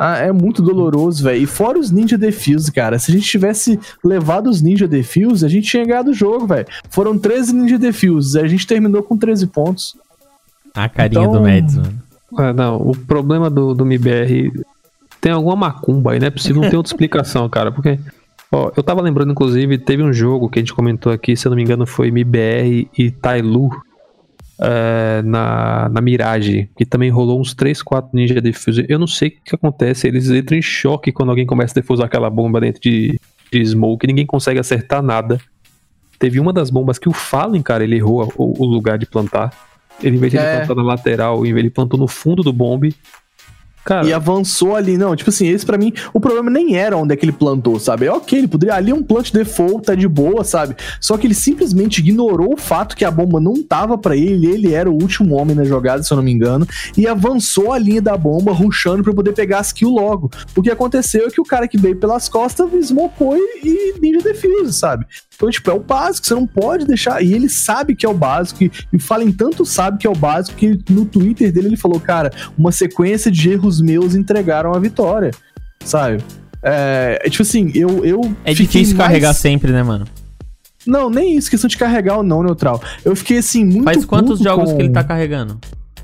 Speaker 2: Ah, é muito doloroso, velho. E fora os Ninja Defuse, cara. Se a gente tivesse levado os Ninja Defuse, a gente tinha ganhado o jogo, velho. Foram 13 Ninja Defuse. A gente terminou com 13 pontos.
Speaker 1: A carinha
Speaker 2: Então-
Speaker 1: do Mads, mano.
Speaker 3: É, não, o problema do, do MBR tem alguma macumba aí, não é possível, não tem outra explicação, cara, porque, ó, eu tava lembrando, inclusive, teve um jogo que a gente comentou aqui, se eu não me engano, foi MBR e Tailu é, na, na Mirage, que também rolou uns 3, 4 Ninja Defuse. Eu não sei o que acontece, eles entram em choque quando alguém começa a defusar aquela bomba dentro de, de smoke, ninguém consegue acertar nada. Teve uma das bombas que o Fallen, cara, ele errou o, o lugar de plantar. Ele, em vez de ele
Speaker 2: É.
Speaker 3: plantar na lateral, ele plantou no fundo do bombe. Cara,
Speaker 2: E avançou ali. Não, tipo assim, esse pra mim, o problema nem era onde é que ele plantou, sabe? É ok, ele poderia. Ali é um plant default, tá de boa, sabe? Só que ele simplesmente ignorou o fato que a bomba não tava pra ele, ele era o último homem na jogada, se eu não me engano, e avançou a linha da bomba, rushando pra poder pegar as kills logo. O que aconteceu é que o cara que veio pelas costas smocou e, e ninja defuse, sabe? Então, tipo, é o básico, você não pode deixar. E ele sabe que é o básico, e, e Fallen tanto sabe que é o básico que no Twitter dele ele falou, cara, uma sequência de erros meus entregaram a vitória, sabe? É, é tipo assim, eu. eu
Speaker 1: É difícil
Speaker 2: mais-
Speaker 1: carregar sempre, né, mano?
Speaker 2: Não, nem isso, questão de carregar ou não neutral. Eu fiquei assim, muito.
Speaker 1: Faz quantos
Speaker 2: puto
Speaker 1: jogos
Speaker 2: com-
Speaker 1: que ele tá carregando?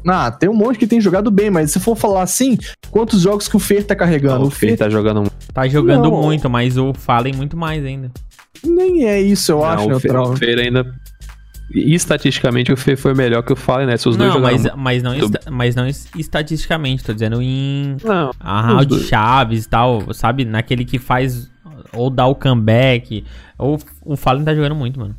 Speaker 2: Ah, tem um monte que tem jogado bem, mas se for falar assim, quantos jogos que o Fer tá carregando?
Speaker 3: o
Speaker 2: o Fer
Speaker 3: tá jogando
Speaker 1: Tá jogando
Speaker 2: Não.
Speaker 1: muito, mas o Fallen muito mais ainda.
Speaker 2: nem é isso, eu acho,
Speaker 3: Não, o Fer,
Speaker 2: neutral.
Speaker 3: o Fer ainda. Estatisticamente o Fer foi melhor que o Fallen, né? Se os dois
Speaker 1: Não,
Speaker 3: jogaram.
Speaker 1: mas, mas, não esta- mas não es- estatisticamente, tô dizendo em
Speaker 3: Não,
Speaker 1: round
Speaker 3: dois.
Speaker 1: chaves e tal, sabe? Naquele que faz ou dá o comeback. Ou o Fallen tá jogando muito, mano.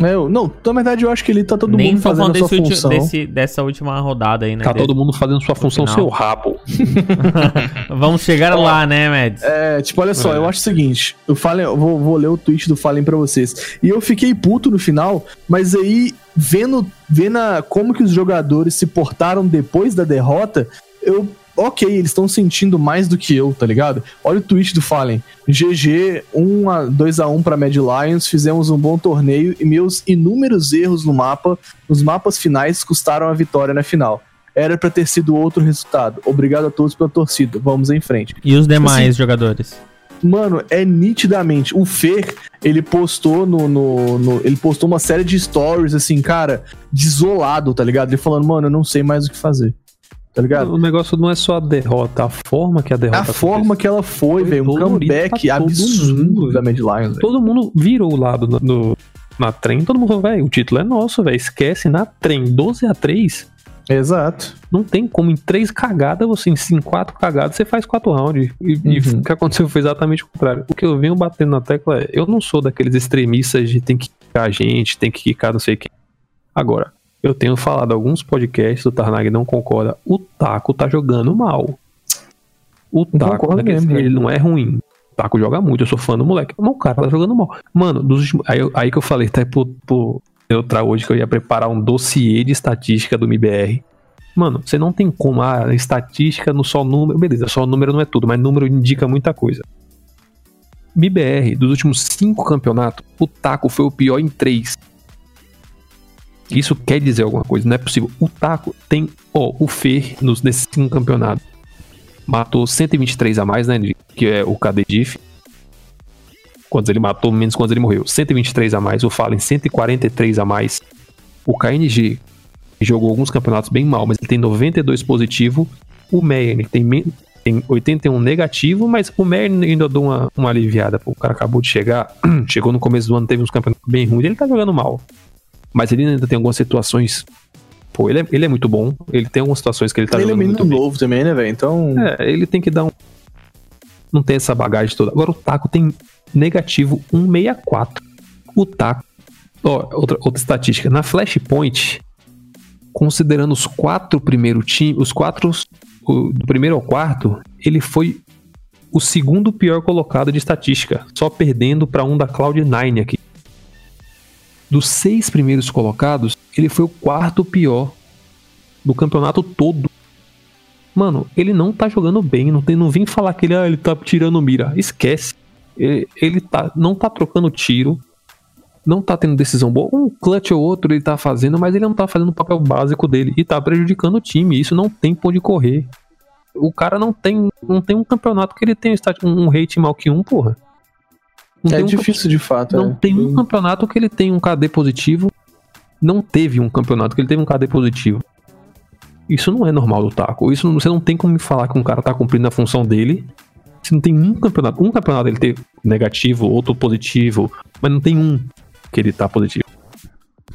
Speaker 2: É, eu- não, na verdade eu acho que ele tá todo
Speaker 1: Nem
Speaker 2: mundo fazendo sua
Speaker 1: ulti-
Speaker 2: função.
Speaker 1: desse- dessa última rodada aí, né?
Speaker 3: tá
Speaker 1: dele.
Speaker 3: todo mundo fazendo sua função,
Speaker 1: final.
Speaker 3: seu rabo.
Speaker 1: Vamos chegar lá, né, Mads?
Speaker 2: É, tipo, olha só,
Speaker 3: É.
Speaker 2: eu acho o seguinte, o Fallen, eu vou, vou ler o tweet do Fallen pra vocês. E eu fiquei puto no final, mas aí, vendo, vendo a- como que os jogadores se portaram depois da derrota, eu. Ok, eles estão sentindo mais do que eu, tá ligado? Olha o tweet do Fallen. GG 1 a 2 a 1 pra Mad Lions, fizemos um bom torneio e meus inúmeros erros no mapa, nos mapas finais, custaram a vitória na final. Era pra ter sido outro resultado. Obrigado a todos pela torcida. Vamos em frente.
Speaker 1: E os demais
Speaker 2: assim,
Speaker 1: jogadores?
Speaker 2: Mano, é nitidamente. O Fer, ele postou no, no, no- Ele postou uma série de stories, assim, cara, desolado, tá ligado? Ele falando, mano, eu não sei mais o que fazer. Tá ligado?
Speaker 3: O negócio não é só a derrota, a forma que a derrota.
Speaker 2: A forma que ela foi, velho. Um comeback absurdo da Mad Lions.
Speaker 3: Todo mundo virou o lado no, no- na trem, todo mundo falou, velho, o título é nosso, velho. Esquece na trem, 12 a 3
Speaker 2: Exato.
Speaker 3: Não tem como em três cagadas, você em quatro cagadas, você faz quatro rounds. E, e
Speaker 2: Uhum.
Speaker 3: o que aconteceu foi exatamente o contrário. O que eu venho batendo na tecla é, eu não sou daqueles extremistas de tem que quicar a gente, tem que quicar não sei quem. Agora, eu tenho falado alguns podcasts, o Tarnag não concorda, o Taco tá jogando mal. O Taco, daqueles-
Speaker 2: mesmo,
Speaker 3: ele não é ruim. O Taco joga muito, eu sou fã do moleque. Mas o cara tá jogando mal. Mano, dos aí, eu- aí que eu falei, tá pro, pro Neutral hoje que eu ia preparar um dossiê de estatística do MBR. Mano, você não tem como. Ah, estatística no só número. Beleza, só número não é tudo, mas número indica muita coisa. MBR, dos últimos cinco campeonatos, o Taco foi o pior em três. Isso quer dizer alguma coisa, não é possível. O Taco tem, ó, o Fer nos, nesses cinco campeonatos. Matou 123 a mais, né? Que é o KD Quantos ele matou, menos quantos ele morreu. 123 a mais. O Fallen, 143 a mais. O KNG jogou alguns campeonatos bem mal, mas ele tem 92 positivo. O Meyer tem, tem 81 negativo, mas o Meyer ainda deu uma, uma aliviada. O cara acabou de chegar, chegou no começo do ano, teve uns campeonatos bem ruins, ele tá jogando mal. Mas ele ainda tem algumas situações. Pô, ele é, ele é muito bom. Ele tem algumas situações que ele tá
Speaker 2: ele é
Speaker 3: jogando.
Speaker 2: Ele é
Speaker 3: muito
Speaker 2: novo também, né, velho? Então.
Speaker 3: É, ele tem que dar um. Não tem essa bagagem toda. Agora o Taco tem negativo 164. O Taco. Ó, outra, outra estatística. Na Flashpoint, considerando os quatro primeiros times, os quatro o, do primeiro ao quarto, ele foi o segundo pior colocado de estatística, só perdendo para um da Cloud9 aqui. Dos seis primeiros colocados, ele foi o quarto pior do campeonato todo. Mano, ele não tá jogando bem, não, tem, não vem falar que ele, ah, ele tá tirando mira. Esquece. Ele, ele tá, não tá trocando tiro, não tá tendo decisão boa. Um clutch ou outro ele tá fazendo, mas ele não tá fazendo o papel básico dele e tá prejudicando o time. Isso não tem por onde correr. O cara não tem, não tem um campeonato que ele tem um rate mal que um, porra.
Speaker 2: Não é difícil
Speaker 3: um,
Speaker 2: de fato.
Speaker 3: Não
Speaker 2: é.
Speaker 3: tem um campeonato que ele tem um KD positivo. Não teve um campeonato que ele teve um KD positivo. Isso não é normal do Taco. Isso você não tem como me falar que um cara tá cumprindo a função dele. Se não tem um campeonato, um campeonato ele ter negativo, outro positivo, mas não tem um que ele tá positivo.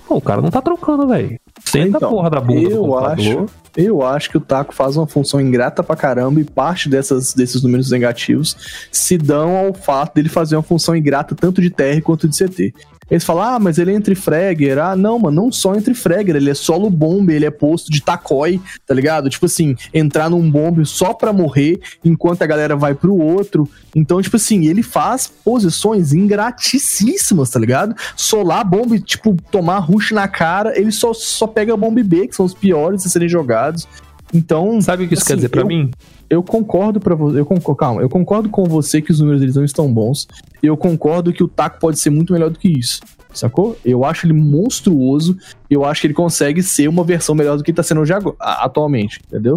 Speaker 3: Pô, o cara não tá trocando, velho. Senta então, a porra da bunda
Speaker 2: eu acho, eu acho que o Taco faz uma função ingrata pra caramba e parte dessas, desses números negativos se dão ao fato dele fazer uma função ingrata tanto de TR quanto de CT. Eles falam, ah, mas ele é entre fragger. Ah, não, mano, não só entre fragger, ele é solo bomb, ele é posto de tacói, tá ligado? Tipo assim, entrar num bomb só pra morrer, enquanto a galera vai pro outro. Então, tipo assim, ele faz posições ingratíssimas, tá ligado? Solar bomb, tipo, tomar rush na cara, ele só, só pega bomb B, que são os piores a serem jogados. Então.
Speaker 3: Sabe o que isso assim, quer dizer para mim?
Speaker 2: Eu concordo para você. Eu concordo, calma, eu concordo com você que os números deles não estão bons. Eu concordo que o taco pode ser muito melhor do que isso. Sacou? Eu acho ele monstruoso. Eu acho que ele consegue ser uma versão melhor do que tá sendo hoje atualmente, entendeu?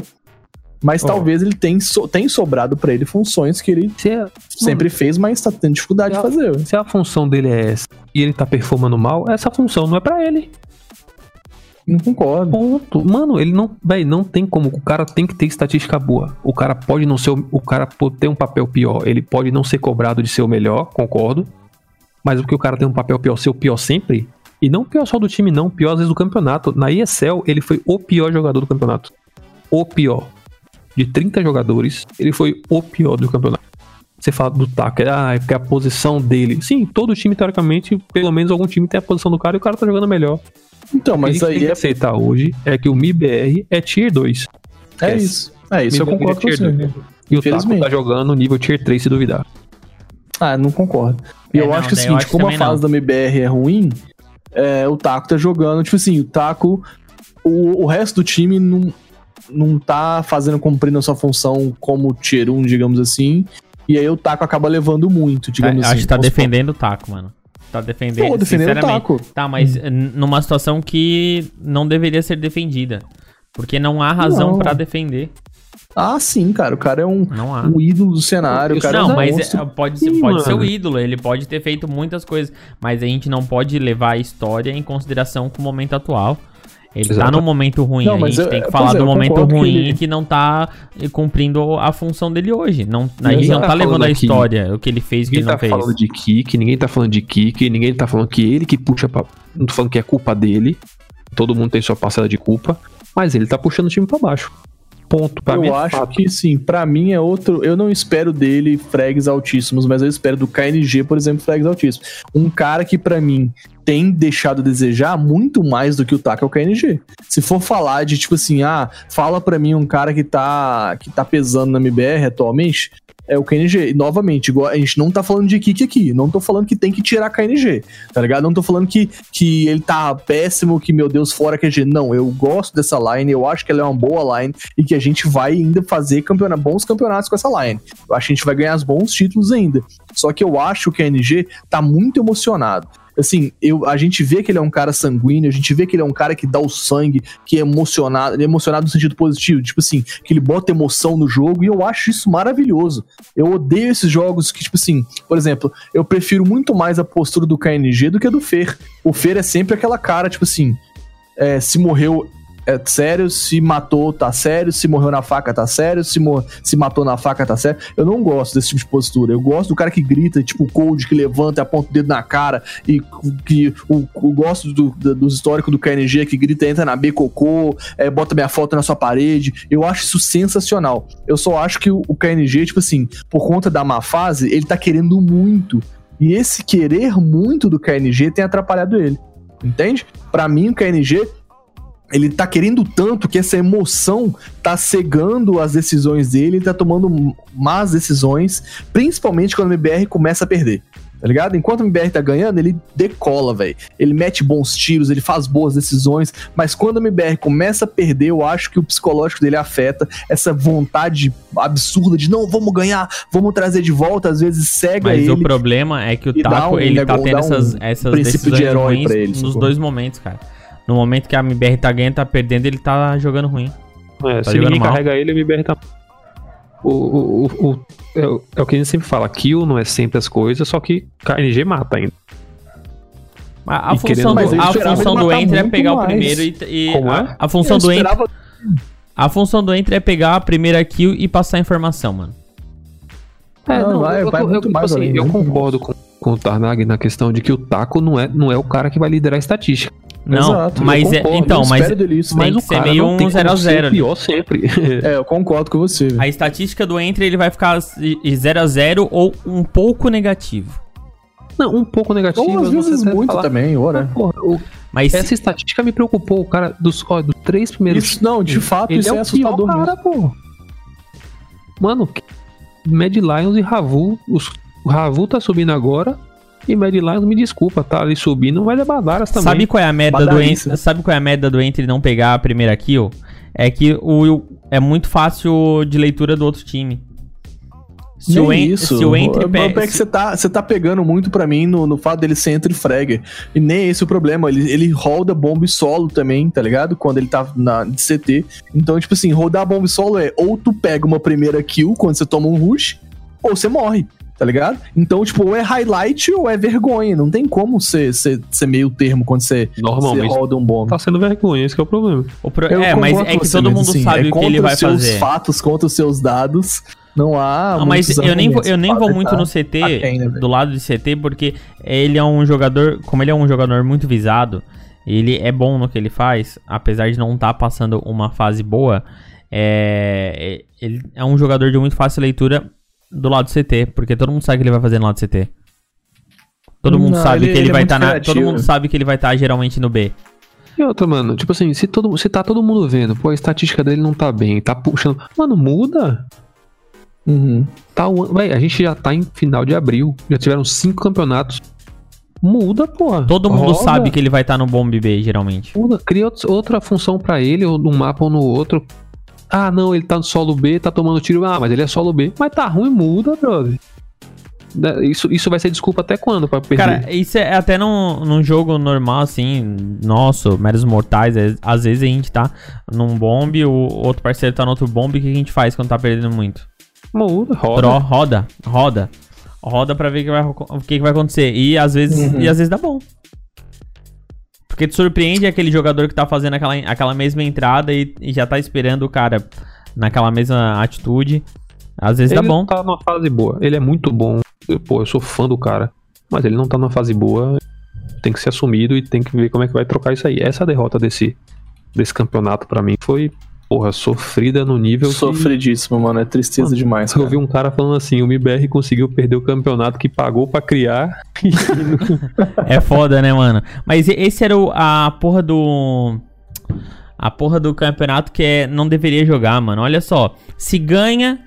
Speaker 2: Mas oh. talvez ele tenha, so, tenha sobrado para ele funções que ele é, sempre mano, fez, mas tá tendo dificuldade
Speaker 3: de
Speaker 2: fazer.
Speaker 3: Se a função dele é essa e ele tá performando mal, essa função não é para ele.
Speaker 2: Não concordo.
Speaker 3: Ponto. Mano, ele não. Véi, não tem como. O cara tem que ter estatística boa. O cara pode não ser. O cara pode ter um papel pior. Ele pode não ser cobrado de ser o melhor, concordo. Mas porque o cara tem um papel pior, ser o pior sempre. E não pior só do time, não. Pior às vezes do campeonato. Na ESL, ele foi o pior jogador do campeonato. O pior. De 30 jogadores, ele foi o pior do campeonato. Você fala do Taka, ah, é porque a posição dele. Sim, todo time, teoricamente, pelo menos algum time tem a posição do cara e o cara tá jogando melhor.
Speaker 2: Então, mas
Speaker 3: o que
Speaker 2: aí.
Speaker 3: Tem que aceitar hoje é que o MIBR é tier 2.
Speaker 2: É isso. É isso, eu concordo é com você.
Speaker 3: E o Taco tá jogando nível tier 3 se duvidar.
Speaker 2: Ah, não concordo. E é, eu não, acho que é o seguinte, como a fase não. da MBR é ruim, é, o Taco tá jogando, tipo assim, o Taco. O, o resto do time não, não tá fazendo cumprindo a sua função como tier 1, digamos assim. E aí o Taco acaba levando muito, digamos é,
Speaker 1: assim. Acho que tá defendendo o Taco, mano. Tá defendendo. Pô, defendendo o taco. Tá, mas hum. numa situação que não deveria ser defendida. Porque não há razão para defender.
Speaker 2: Ah, sim, cara. O cara é um, um ídolo do cenário.
Speaker 1: Isso,
Speaker 2: cara
Speaker 1: não,
Speaker 2: é um
Speaker 1: mas é, pode, sim, pode ser o ídolo. Ele pode ter feito muitas coisas. Mas a gente não pode levar a história em consideração com o momento atual. Ele Exato. tá num momento ruim, não, a gente tem que falar é, do momento ruim que, ele... que não tá cumprindo a função dele hoje. Não, a gente não tá, tá levando a história, o que ele fez, o que ele não
Speaker 3: tá
Speaker 1: fez.
Speaker 3: Ninguém tá falando de kick, ninguém tá falando de kick, ninguém tá falando que ele que puxa pra... Não tô falando que é culpa dele, todo mundo tem sua parcela de culpa, mas ele tá puxando o time pra baixo. Ponto.
Speaker 2: Pra eu é acho fato. que sim, para mim é outro. Eu não espero dele frags altíssimos, mas eu espero do KNG, por exemplo, frags altíssimos. Um cara que para mim tem deixado a desejar muito mais do que o Taka é o KNG. Se for falar de tipo assim, ah, fala para mim um cara que tá que tá pesando na MBR atualmente, é o KNG. E, novamente, igual, a gente não tá falando de kick aqui. Não tô falando que tem que tirar KNG, tá ligado? Não tô falando que, que ele tá péssimo, que, meu Deus, fora KNG. Não, eu gosto dessa line, eu acho que ela é uma boa line e que a gente vai ainda fazer campeona, bons campeonatos com essa line. Eu acho que a gente vai ganhar bons títulos ainda. Só que eu acho que o KNG tá muito emocionado assim, eu, a gente vê que ele é um cara sanguíneo, a gente vê que ele é um cara que dá o sangue, que é emocionado, ele é emocionado no sentido positivo, tipo assim, que ele bota emoção no jogo, e eu acho isso maravilhoso. Eu odeio esses jogos que, tipo assim, por exemplo, eu prefiro muito mais a postura do KNG do que a do Fer. O Fer é sempre aquela cara, tipo assim, é, se morreu é sério, se matou, tá sério, se morreu na faca, tá sério, se, se matou na faca, tá sério. Eu não gosto desse tipo de postura. Eu gosto do cara que grita, tipo Cold, que levanta e aponta o dedo na cara, e que o, o gosto do, do, dos históricos do KNG, que grita, entra na B, cocô, é, bota minha foto na sua parede. Eu acho isso sensacional. Eu só acho que o, o KNG, tipo assim, por conta da má fase, ele tá querendo muito. E esse querer muito do KNG tem atrapalhado ele. Entende? Para mim, o KNG ele tá querendo tanto que essa emoção tá cegando as decisões dele, ele tá tomando más decisões, principalmente quando o MBR começa a perder. Tá ligado? Enquanto o MBR tá ganhando, ele decola, velho. Ele mete bons tiros, ele faz boas decisões, mas quando o MBR começa a perder, eu acho que o psicológico dele afeta essa vontade absurda de não, vamos ganhar, vamos trazer de volta, às vezes cega
Speaker 1: mas
Speaker 2: ele.
Speaker 1: Mas o problema é que o Taco, um, ele tá tendo essas, essas
Speaker 2: princípio de herói pra ele,
Speaker 1: nos dois momentos, cara. No momento que a MBR tá ganhando, tá perdendo, ele tá jogando ruim.
Speaker 3: É,
Speaker 1: tá
Speaker 3: se ninguém mal. carrega ele, a MBR tá. O, o, o, o é, é, o que a gente sempre fala, kill não é sempre as coisas, só que KNG mata ainda.
Speaker 1: A, a função, do, a função do Enter é pegar mais. o primeiro e. e
Speaker 3: Como
Speaker 1: é? A, a função do Enter. A função do Enter é pegar a primeira kill e passar a informação, mano.
Speaker 3: É, não, não vai, eu, vai eu, eu, assim, além, eu concordo com, com o Tarnag na questão de que o Taco não é, não é o cara que vai liderar a estatística.
Speaker 1: Não, Exato, mas é, então, mas, isso, mas o ser meio um 0 a 0
Speaker 3: pior sempre.
Speaker 2: é, eu concordo com você.
Speaker 1: A estatística do Entre ele vai ficar 0 a 0 ou um pouco negativo.
Speaker 3: Não, um pouco negativo. Ou
Speaker 2: às vezes muito falar, também, ora. Porra,
Speaker 3: o, mas essa se... estatística me preocupou, o cara dos, ó, dos três primeiros.
Speaker 2: Isso, não, de fato,
Speaker 3: ele
Speaker 2: isso
Speaker 3: é, é assustador cara, pô. Mano, Mad Lions e Ravu, os, o Ravu tá subindo agora, e Mad Lions, me desculpa, tá ali subindo, vai levar varas também.
Speaker 1: Sabe qual é a merda do? Sabe qual é a merda do Enter não pegar a primeira kill? É que o, é muito fácil de leitura do outro time.
Speaker 2: Se Nem o, en isso. Se o Entre pe... é que você tá, você tá pegando muito para mim no, no fato dele ser entre fragger. E nem esse é o problema. Ele, ele roda bomb solo também, tá ligado? Quando ele tá na de CT. Então, tipo assim, rodar bomb solo é ou tu pega uma primeira kill quando você toma um rush, ou você morre tá ligado? Então, tipo, ou é highlight ou é vergonha. Não tem como ser, ser, ser meio termo quando você,
Speaker 3: Normalmente,
Speaker 2: você roda um bom.
Speaker 3: Tá sendo vergonha, esse é o problema.
Speaker 1: O pro... É, mas é que todo mundo assim, sabe é o que ele vai fazer. Contra os
Speaker 2: seus fatos, contra os seus dados. Não há.
Speaker 1: Não, mas eu nem vou, eu nem vou muito no CT, né, do lado de CT, porque ele é um jogador. Como ele é um jogador muito visado, ele é bom no que ele faz, apesar de não estar tá passando uma fase boa. É, ele é um jogador de muito fácil leitura do lado do CT, porque todo mundo sabe que ele vai fazer no lado do CT. Todo mundo não, sabe ele, que ele, ele vai estar tá na, todo mundo sabe que ele vai estar tá geralmente no B.
Speaker 3: E outra, mano, tipo assim, se todo, se tá todo mundo vendo, pô, a estatística dele não tá bem, tá puxando, mano, muda. Uhum. Tá, véi, a gente já tá em final de abril, já tiveram cinco campeonatos. Muda, porra.
Speaker 1: Todo mundo Roda. sabe que ele vai estar tá no bomb B, geralmente.
Speaker 3: Muda, cria outra função para ele, ou num mapa ou no outro. Ah, não, ele tá no solo B, tá tomando tiro. Ah, mas ele é solo B. Mas tá ruim, muda, brother. Isso, isso vai ser desculpa até quando pra perder? Cara,
Speaker 1: isso é até num, num jogo normal, assim, nosso, meros mortais. É, às vezes a gente tá num bomb, o outro parceiro tá no outro bomb, o que a gente faz quando tá perdendo muito?
Speaker 3: Muda, roda. Tro,
Speaker 1: roda, roda. Roda pra ver o que vai, o que vai acontecer. E às vezes, uhum. e às vezes dá bom. Porque te surpreende aquele jogador que tá fazendo aquela, aquela mesma entrada e, e já tá esperando o cara naquela mesma atitude. Às vezes
Speaker 3: ele
Speaker 1: dá bom.
Speaker 3: Ele tá numa fase boa. Ele é muito bom. Pô, eu sou fã do cara. Mas ele não tá numa fase boa. Tem que ser assumido e tem que ver como é que vai trocar isso aí. Essa derrota desse, desse campeonato para mim foi porra, sofrida no nível.
Speaker 2: Sofridíssimo, que... mano. É tristeza mano, demais.
Speaker 3: Eu vi um cara falando assim: o MBR conseguiu perder o campeonato que pagou para criar.
Speaker 1: é foda, né, mano? Mas esse era o, a porra do. A porra do campeonato que é, não deveria jogar, mano. Olha só. Se ganha,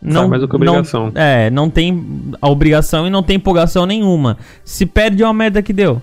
Speaker 1: Não,
Speaker 3: mais do que obrigação.
Speaker 1: Não, é, não tem a obrigação e não tem empolgação nenhuma. Se perde é uma merda que deu.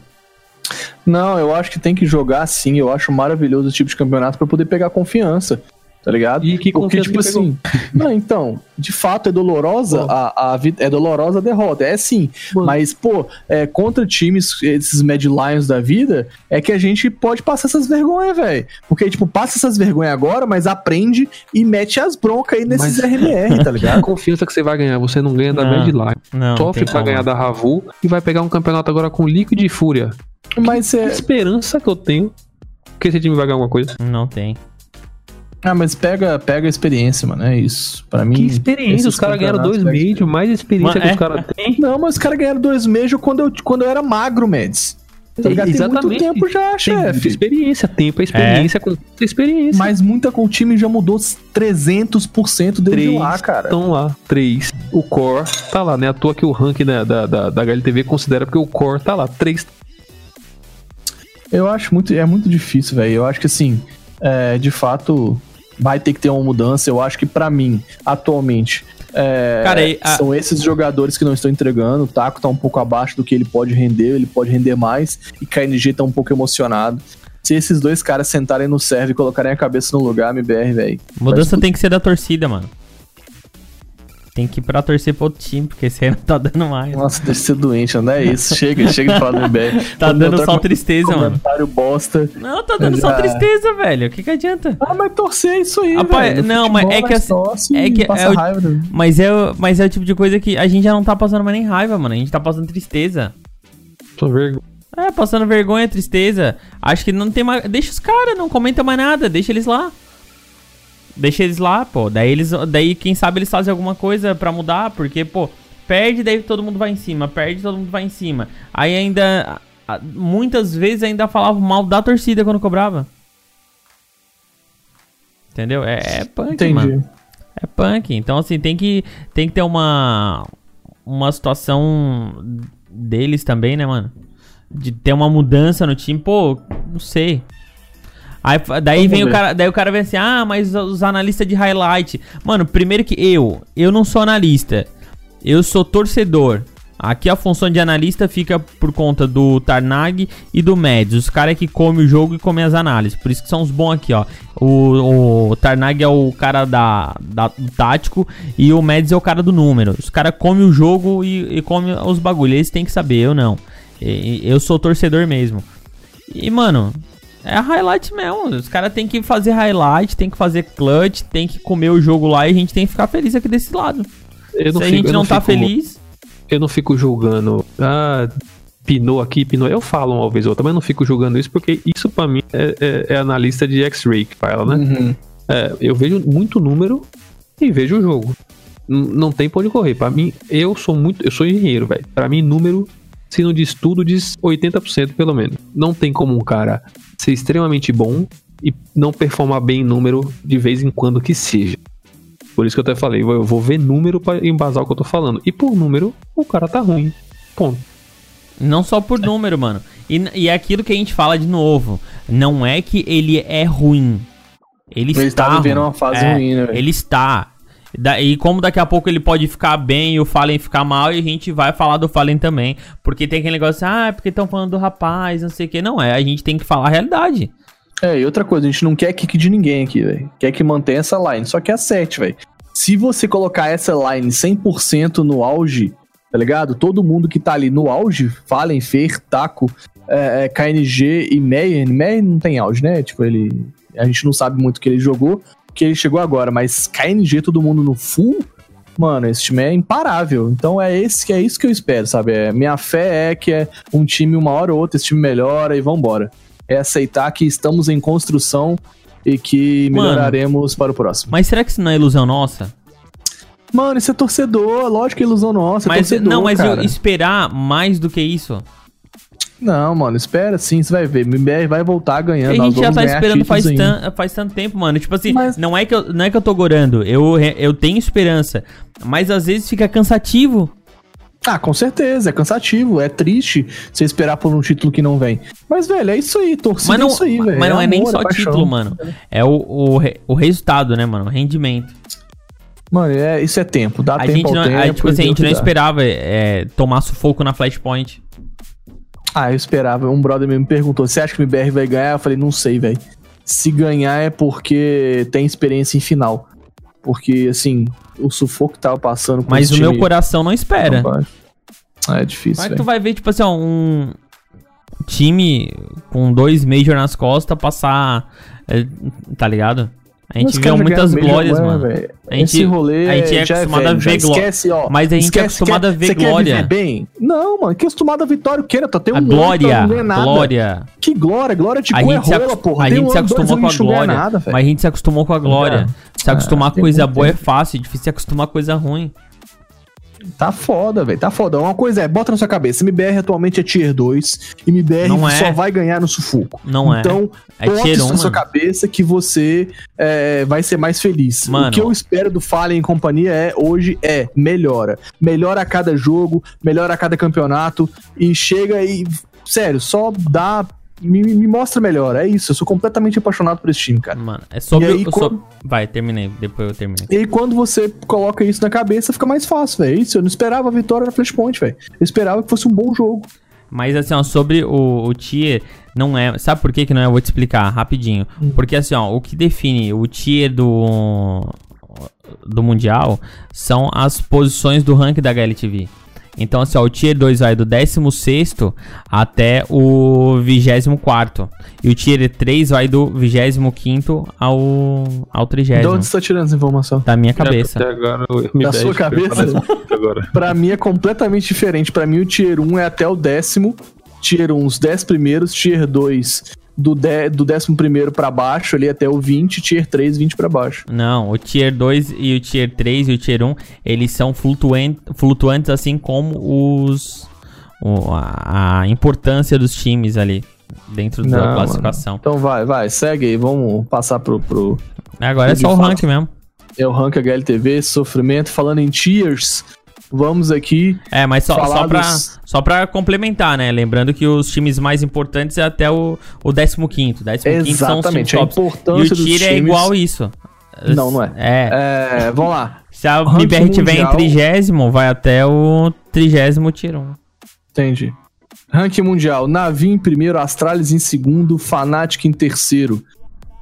Speaker 2: Não, eu acho que tem que jogar sim. Eu acho maravilhoso esse tipo de campeonato pra poder pegar confiança. Tá ligado?
Speaker 3: E que
Speaker 2: Porque, tipo
Speaker 3: que pegou?
Speaker 2: assim. Não, então, de fato é dolorosa a, a é dolorosa a derrota. É sim.
Speaker 3: Mano.
Speaker 2: Mas, pô, é, contra times, esses Mad Lions da vida, é que a gente pode passar essas vergonhas, velho. Porque, tipo, passa essas vergonhas agora, mas aprende e mete as broncas aí nesses
Speaker 3: Mas-
Speaker 2: RMR, tá
Speaker 3: A
Speaker 2: ligado?
Speaker 3: confiança que você vai ganhar, você não ganha da
Speaker 1: Não.
Speaker 3: Mad Lion.
Speaker 1: Não,
Speaker 3: Sofre pra
Speaker 1: como.
Speaker 3: ganhar da Ravu e vai pegar um campeonato agora com Liquid e Fúria.
Speaker 2: Mas
Speaker 3: Que
Speaker 2: é.
Speaker 3: esperança que eu tenho que esse time vai ganhar alguma coisa.
Speaker 1: Não tem.
Speaker 2: Ah, mas pega, pega a experiência, mano. É isso. Pra mim.
Speaker 3: Que experiência, os caras ganharam dois Major, mais experiência
Speaker 1: Mano,
Speaker 3: que
Speaker 1: é.
Speaker 3: os caras têm.
Speaker 2: Não, mas os caras ganharam dois Major quando eu, quando eu era magro, Mads. Tá ligado? Tem muito
Speaker 3: Exatamente.
Speaker 2: tempo já, chefe.
Speaker 3: experiência, tempo é experiência com muita experiência.
Speaker 2: Mas muita com o time já mudou 300% desde
Speaker 3: Três
Speaker 2: lá, cara.
Speaker 3: estão lá, três. O Core tá lá, né? À toa que o ranking da, da, da, da HLTV considera porque o Core tá lá, três.
Speaker 2: Eu acho muito, é muito difícil, velho. Eu acho que assim, é, de fato, vai ter que ter uma mudança. Eu acho que pra mim, atualmente, é,
Speaker 1: Cara, e a-
Speaker 2: são esses jogadores que não estão entregando. O Taco tá um pouco abaixo do que ele pode render, ele pode render mais. E KNG tá um pouco emocionado. Se esses dois caras sentarem no serve e colocarem a cabeça no lugar, MBR, velho.
Speaker 1: Mudança tem que ser da torcida, mano. Tem que ir pra torcer pro outro time, porque esse aí não tá dando mais.
Speaker 2: Nossa, deixa de ser doente, não é isso. Chega, chega de falar do MBR.
Speaker 1: Tá
Speaker 2: Quando
Speaker 1: dando só tristeza, mano.
Speaker 2: Comentário bosta.
Speaker 1: Não, tá dando só
Speaker 2: Já.
Speaker 1: tristeza, velho. O que que adianta?
Speaker 2: Ah, mas torcer é isso aí,
Speaker 1: Rapaz,
Speaker 2: velho.
Speaker 1: Não, mas é que assim- é que
Speaker 2: passa
Speaker 1: é o-
Speaker 2: raiva. né?
Speaker 1: Mas é, o- mas é o tipo de coisa que a gente já não tá passando mais nem raiva, mano. A gente tá passando tristeza.
Speaker 3: Tô vergonha.
Speaker 1: É, passando vergonha, tristeza. Acho que não tem mais. Deixa os caras, não comenta mais nada, deixa eles lá. Deixa eles lá, pô. Daí eles. Daí, quem sabe eles fazem alguma coisa pra mudar, porque, pô, perde, daí todo mundo vai em cima. Perde, todo mundo vai em cima. Aí ainda. Muitas vezes ainda falavam mal da torcida quando cobrava. Entendeu? É, é punk,
Speaker 2: Entendi.
Speaker 1: mano. É punk. Então, assim, tem que, tem que ter uma. Uma situação deles também, né, mano? De ter uma mudança no time. Pô, não sei. Aí, daí
Speaker 2: Vamos
Speaker 1: vem o cara, daí o cara vem assim: "Ah, mas os analistas de highlight". Mano, primeiro que eu, eu não sou analista. Eu sou torcedor. Aqui a função de analista fica por conta do Tarnag e do Mads. Os caras que comem o jogo e comem as análises. Por isso que são os bons aqui, ó. O, o Tarnag é o cara da, da- do tático e o Mads é o cara do número. Os caras comem o jogo e, e comem os bagulhos. Eles têm que saber, eu não. E- eu sou torcedor mesmo. E, mano, é a highlight mesmo. Os caras têm que fazer highlight, tem que fazer clutch, tem que comer o jogo lá e a gente tem que ficar feliz aqui desse lado.
Speaker 3: Eu
Speaker 1: Se a
Speaker 3: fico-
Speaker 1: gente
Speaker 3: eu
Speaker 1: não, tá
Speaker 3: fico-
Speaker 1: feliz,
Speaker 3: Eu não fico julgando. Ah, pinou aqui, pinou. Eu falo uma vez ou outra, mas não fico julgando isso porque isso pra mim é, é- é analista de X-Ray que fala, né?
Speaker 2: Uhum.
Speaker 3: É, eu vejo muito número e vejo o jogo. N- não tem pra onde correr. Pra mim, eu sou muito. Eu sou engenheiro, velho. Pra mim, número, se não diz tudo, diz 80% pelo menos. Não tem como um cara ser extremamente bom e não performar bem em número de vez em quando que seja. Por isso que eu até falei, eu vou ver número pra embasar o que eu tô falando. E por número, o cara tá ruim. Ponto.
Speaker 1: não só por número, mano. E, e é aquilo que a gente fala de novo. Não é que ele é ruim. Ele,
Speaker 2: Ele
Speaker 1: está
Speaker 2: tá vivendo
Speaker 1: ruim.
Speaker 2: uma fase
Speaker 1: É,
Speaker 2: ruim, né, velho?
Speaker 1: Ele está. E como daqui a pouco ele pode ficar bem e o Fallen ficar mal, e a gente vai falar do Fallen também. Porque tem aquele negócio, ah, é porque estão falando do rapaz, não sei o que. Não, é, a gente tem que falar a realidade.
Speaker 2: É, e outra coisa, a gente não quer kick de ninguém aqui, velho. Quer que mantenha essa line, só que é 7, velho. Se você colocar essa line 100% no auge, tá ligado? Todo mundo que tá ali no auge, Fallen, Fer, Taco, é, é, KNG e Meyer, Meyer não tem auge, né? Tipo, ele... A gente não sabe muito o que ele jogou, que ele chegou agora, mas KNG, todo mundo no full... Mano, esse time é imparável. Então é esse que é isso que eu espero, sabe? É, minha fé é que é um time uma hora ou outra, esse time melhora e vambora é aceitar que estamos em construção e que
Speaker 1: Mano.
Speaker 2: melhoraremos para o próximo.
Speaker 1: Mas será que isso não é ilusão nossa?
Speaker 2: Mano, isso é torcedor, lógico que é ilusão nossa, é
Speaker 1: mas
Speaker 2: torcedor,
Speaker 1: não, mas esperar mais do que isso.
Speaker 2: Não, mano, espera sim, você vai ver. MBR vai voltar ganhando.
Speaker 1: a gente já tá esperando faz, tan- faz tanto tempo, mano. Tipo assim,
Speaker 2: Mas-
Speaker 1: não, é que eu, não é que eu tô gorando. Eu, eu tenho esperança. Mas às vezes fica cansativo.
Speaker 2: Ah, com certeza, é cansativo, é triste você esperar por um título que não vem. Mas, velho, é isso aí, torcida
Speaker 1: Mas não,
Speaker 2: é isso aí, velho.
Speaker 1: mas não é, nem
Speaker 2: amor,
Speaker 1: só
Speaker 2: paixão.
Speaker 1: título, mano. É o, o, o resultado, né, mano? O rendimento.
Speaker 2: Mano, é, isso é tempo. Dá
Speaker 1: A
Speaker 2: tempo
Speaker 1: gente
Speaker 2: ao
Speaker 1: não,
Speaker 2: tempo.
Speaker 1: a, tipo assim, a gente não esperava é, tomar sufoco na Flashpoint.
Speaker 2: Ah, eu esperava. Um brother me perguntou: você acha que o MBR vai ganhar? Eu falei, não sei, velho. Se ganhar é porque tem experiência em final. Porque, assim, o sufoco que tava passando com
Speaker 1: Mas o meu
Speaker 2: time-
Speaker 1: coração não espera.
Speaker 2: É difícil,
Speaker 1: Mas
Speaker 2: velho.
Speaker 1: tu vai ver, tipo assim, ó, um time com dois Major nas costas passar. é, tá ligado? A gente viu muitas glórias, mano. A gente,
Speaker 2: Esse rolê
Speaker 1: a gente é
Speaker 2: é
Speaker 1: acostumado
Speaker 2: velho,
Speaker 1: a ver glória.
Speaker 2: esquece, ó.
Speaker 1: Mas a gente é
Speaker 2: Esquece,
Speaker 1: acostumado
Speaker 2: quer-
Speaker 1: a ver
Speaker 2: quer
Speaker 1: glória.
Speaker 2: viver bem? Não, mano, que acostumado a vitória o quê? Tá tem um
Speaker 1: A
Speaker 2: ano
Speaker 1: glória,
Speaker 2: não nada.
Speaker 1: glória.
Speaker 2: Que glória, glória de
Speaker 1: A
Speaker 2: é
Speaker 1: gente, se,
Speaker 2: rola,
Speaker 1: acos-
Speaker 2: porra.
Speaker 1: a gente
Speaker 2: um
Speaker 1: se acostumou com a glória.
Speaker 2: nada,
Speaker 1: mas a gente se acostumou com a glória. Se acostumar
Speaker 2: Ah,
Speaker 1: com coisa boa é fácil, difícil se acostumar com coisa ruim.
Speaker 2: Tá foda, velho. Tá foda. Uma coisa é, bota na sua cabeça, MBR atualmente é tier 2 e MBR
Speaker 1: Não é.
Speaker 2: só vai ganhar no sufoco.
Speaker 1: Não é.
Speaker 2: então,
Speaker 1: É
Speaker 2: bota isso
Speaker 1: 1,
Speaker 2: na sua cabeça que você é, vai ser mais feliz.
Speaker 1: Mano.
Speaker 2: O que eu espero do Fallen e companhia é, hoje é, melhora. Melhora a cada jogo, melhora a cada campeonato e chega e, sério, só dá... Me, me mostra melhor, é isso. Eu sou completamente apaixonado por esse time, cara.
Speaker 1: Mano, é sobre.
Speaker 2: E aí, quando-
Speaker 1: so- Vai, terminei. Depois eu terminei.
Speaker 2: E aí, quando você coloca isso na cabeça, fica mais fácil, velho. É Isso, eu não esperava a vitória na Flashpoint, velho. Eu esperava que fosse um bom jogo.
Speaker 1: Mas assim, ó, sobre o, o tier, não é. Sabe por que, que não é? Eu vou te explicar rapidinho.
Speaker 2: Hum.
Speaker 1: Porque assim, ó, o que define o tier do. do Mundial são as posições do rank da HLTV. Então, assim, ó, o Tier 2 vai do 16 até o 24. E o Tier 3 vai do 25 ao, ao 30.
Speaker 2: De onde você tá tirando essa informação?
Speaker 1: Da minha cabeça.
Speaker 3: Até agora,
Speaker 2: Da sua cabeça?
Speaker 3: agora.
Speaker 2: Pra mim é completamente diferente. Pra mim, o Tier 1 é até o décimo. Tier 1, os 10 primeiros. Tier 2, do, de, do décimo primeiro pra baixo, ali até o 20. Tier 3, 20 pra baixo.
Speaker 1: Não, o Tier 2 e o Tier 3 e o Tier 1, eles são flutuan- flutuantes assim como os o- a, a importância dos times ali dentro da
Speaker 2: Não,
Speaker 1: classificação.
Speaker 2: Então vai, vai, segue aí. Vamos passar pro. pro
Speaker 1: Agora é só o rank mesmo.
Speaker 2: é o Rank HLTV, sofrimento. Falando em Tiers, vamos aqui.
Speaker 1: É, mas só,
Speaker 2: falar
Speaker 1: só, pra,
Speaker 2: dos-
Speaker 1: só pra complementar, né? Lembrando que os times mais importantes é até o, o 15º. 15 são os times
Speaker 2: Exatamente, a
Speaker 1: tops. E
Speaker 2: importância
Speaker 1: o
Speaker 2: dos
Speaker 1: Tier é
Speaker 2: times-
Speaker 1: igual isso.
Speaker 2: Não, não é.
Speaker 1: É.
Speaker 2: É, vamos lá.
Speaker 1: Se a MBR tiver em trigésimo, vai até o trigésimo Tier 1.
Speaker 2: Entendi. Ranking mundial: Navi em primeiro, Astralis em segundo, Fnatic em terceiro.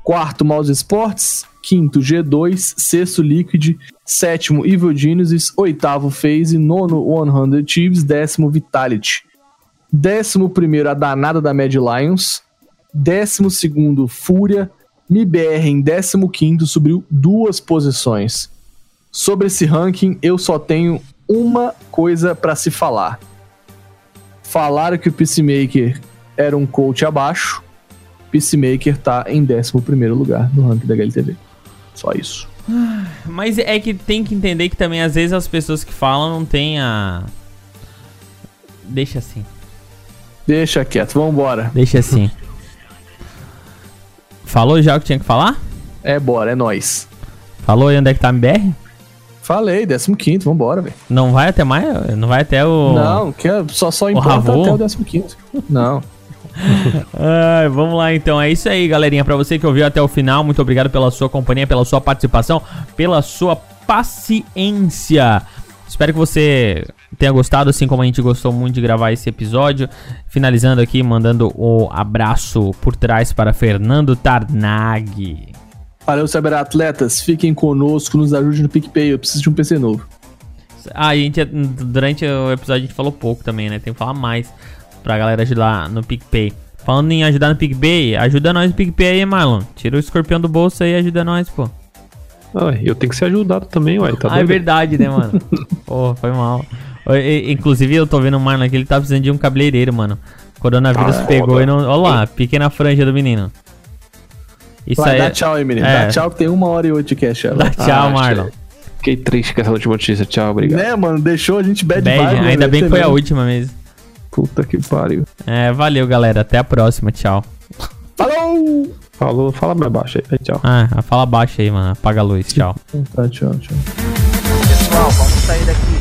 Speaker 2: Quarto, Mouse Sports. Quinto, G2. Sexto, Liquid. Sétimo, Evil Geniuses. Oitavo, FaZe. Nono, 100 Thieves. Décimo, Vitality. Décimo primeiro, a danada da Mad Lions. Décimo segundo, Fúria. MBR em décimo quinto subiu duas posições. Sobre esse ranking, eu só tenho uma coisa pra se falar. Falaram que o Peacemaker era um coach abaixo. Peacemaker tá em 11 lugar no ranking da HLTV. Só isso.
Speaker 1: Mas é que tem que entender que também às vezes as pessoas que falam não tem a. Deixa assim.
Speaker 2: Deixa quieto, vambora.
Speaker 1: Deixa assim. Falou já o que tinha que falar?
Speaker 2: É, bora, é nóis.
Speaker 1: Falou aí onde é que tá a MBR?
Speaker 2: Falei, 15, vambora, velho.
Speaker 1: Não vai até mais? Não vai até o.
Speaker 2: Não, que é- só, só importa até o 15. Não.
Speaker 1: Ai, vamos lá então. É isso aí, galerinha. Pra você que ouviu até o final, muito obrigado pela sua companhia, pela sua participação, pela sua paciência. Espero que você tenha gostado, assim como a gente gostou muito de gravar esse episódio. Finalizando aqui, mandando o abraço por trás para Fernando Tarnag.
Speaker 2: Valeu, cyberatletas. Fiquem conosco, nos ajude no PicPay. Eu preciso de um PC novo.
Speaker 1: Ah, a gente, durante o episódio a gente falou pouco também, né? Tem que falar mais pra galera ajudar no PicPay. Falando em ajudar no PicPay, ajuda nós no PicPay aí, Marlon. Tira o escorpião do bolso aí e ajuda nós, pô.
Speaker 3: Ué, eu tenho que ser ajudado também, ué. Tá
Speaker 1: ah, é
Speaker 3: doido?
Speaker 1: verdade, né, mano? Pô, foi mal. Inclusive, eu tô vendo o Marlon aqui, ele tá precisando de um cabeleireiro, mano. Coronavírus
Speaker 2: Ah,
Speaker 1: pegou
Speaker 2: foda.
Speaker 1: e não. Olha lá, pequena franja do menino. Isso
Speaker 2: Vai,
Speaker 1: aí.
Speaker 2: dá tchau aí, menino.
Speaker 1: é.
Speaker 2: Dá tchau que tem uma hora e oito de cash.
Speaker 1: Dá tchau,
Speaker 3: Ah,
Speaker 1: Marlon.
Speaker 3: Fiquei triste com essa última notícia. Tchau, obrigado.
Speaker 2: Né, mano? Deixou a gente bad,
Speaker 1: Bad,
Speaker 2: vibe, né,
Speaker 1: ainda
Speaker 2: velho?
Speaker 1: bem que foi a última mesmo.
Speaker 3: Puta que pariu.
Speaker 1: É, valeu, galera. Até a próxima. Tchau.
Speaker 2: Falou!
Speaker 3: Falou, fala mais baixo aí. Tchau.
Speaker 1: Ah, fala baixo aí, mano. Apaga a luz. Tchau.
Speaker 2: Tá, tchau, tchau.
Speaker 10: Pessoal, vamos sair daqui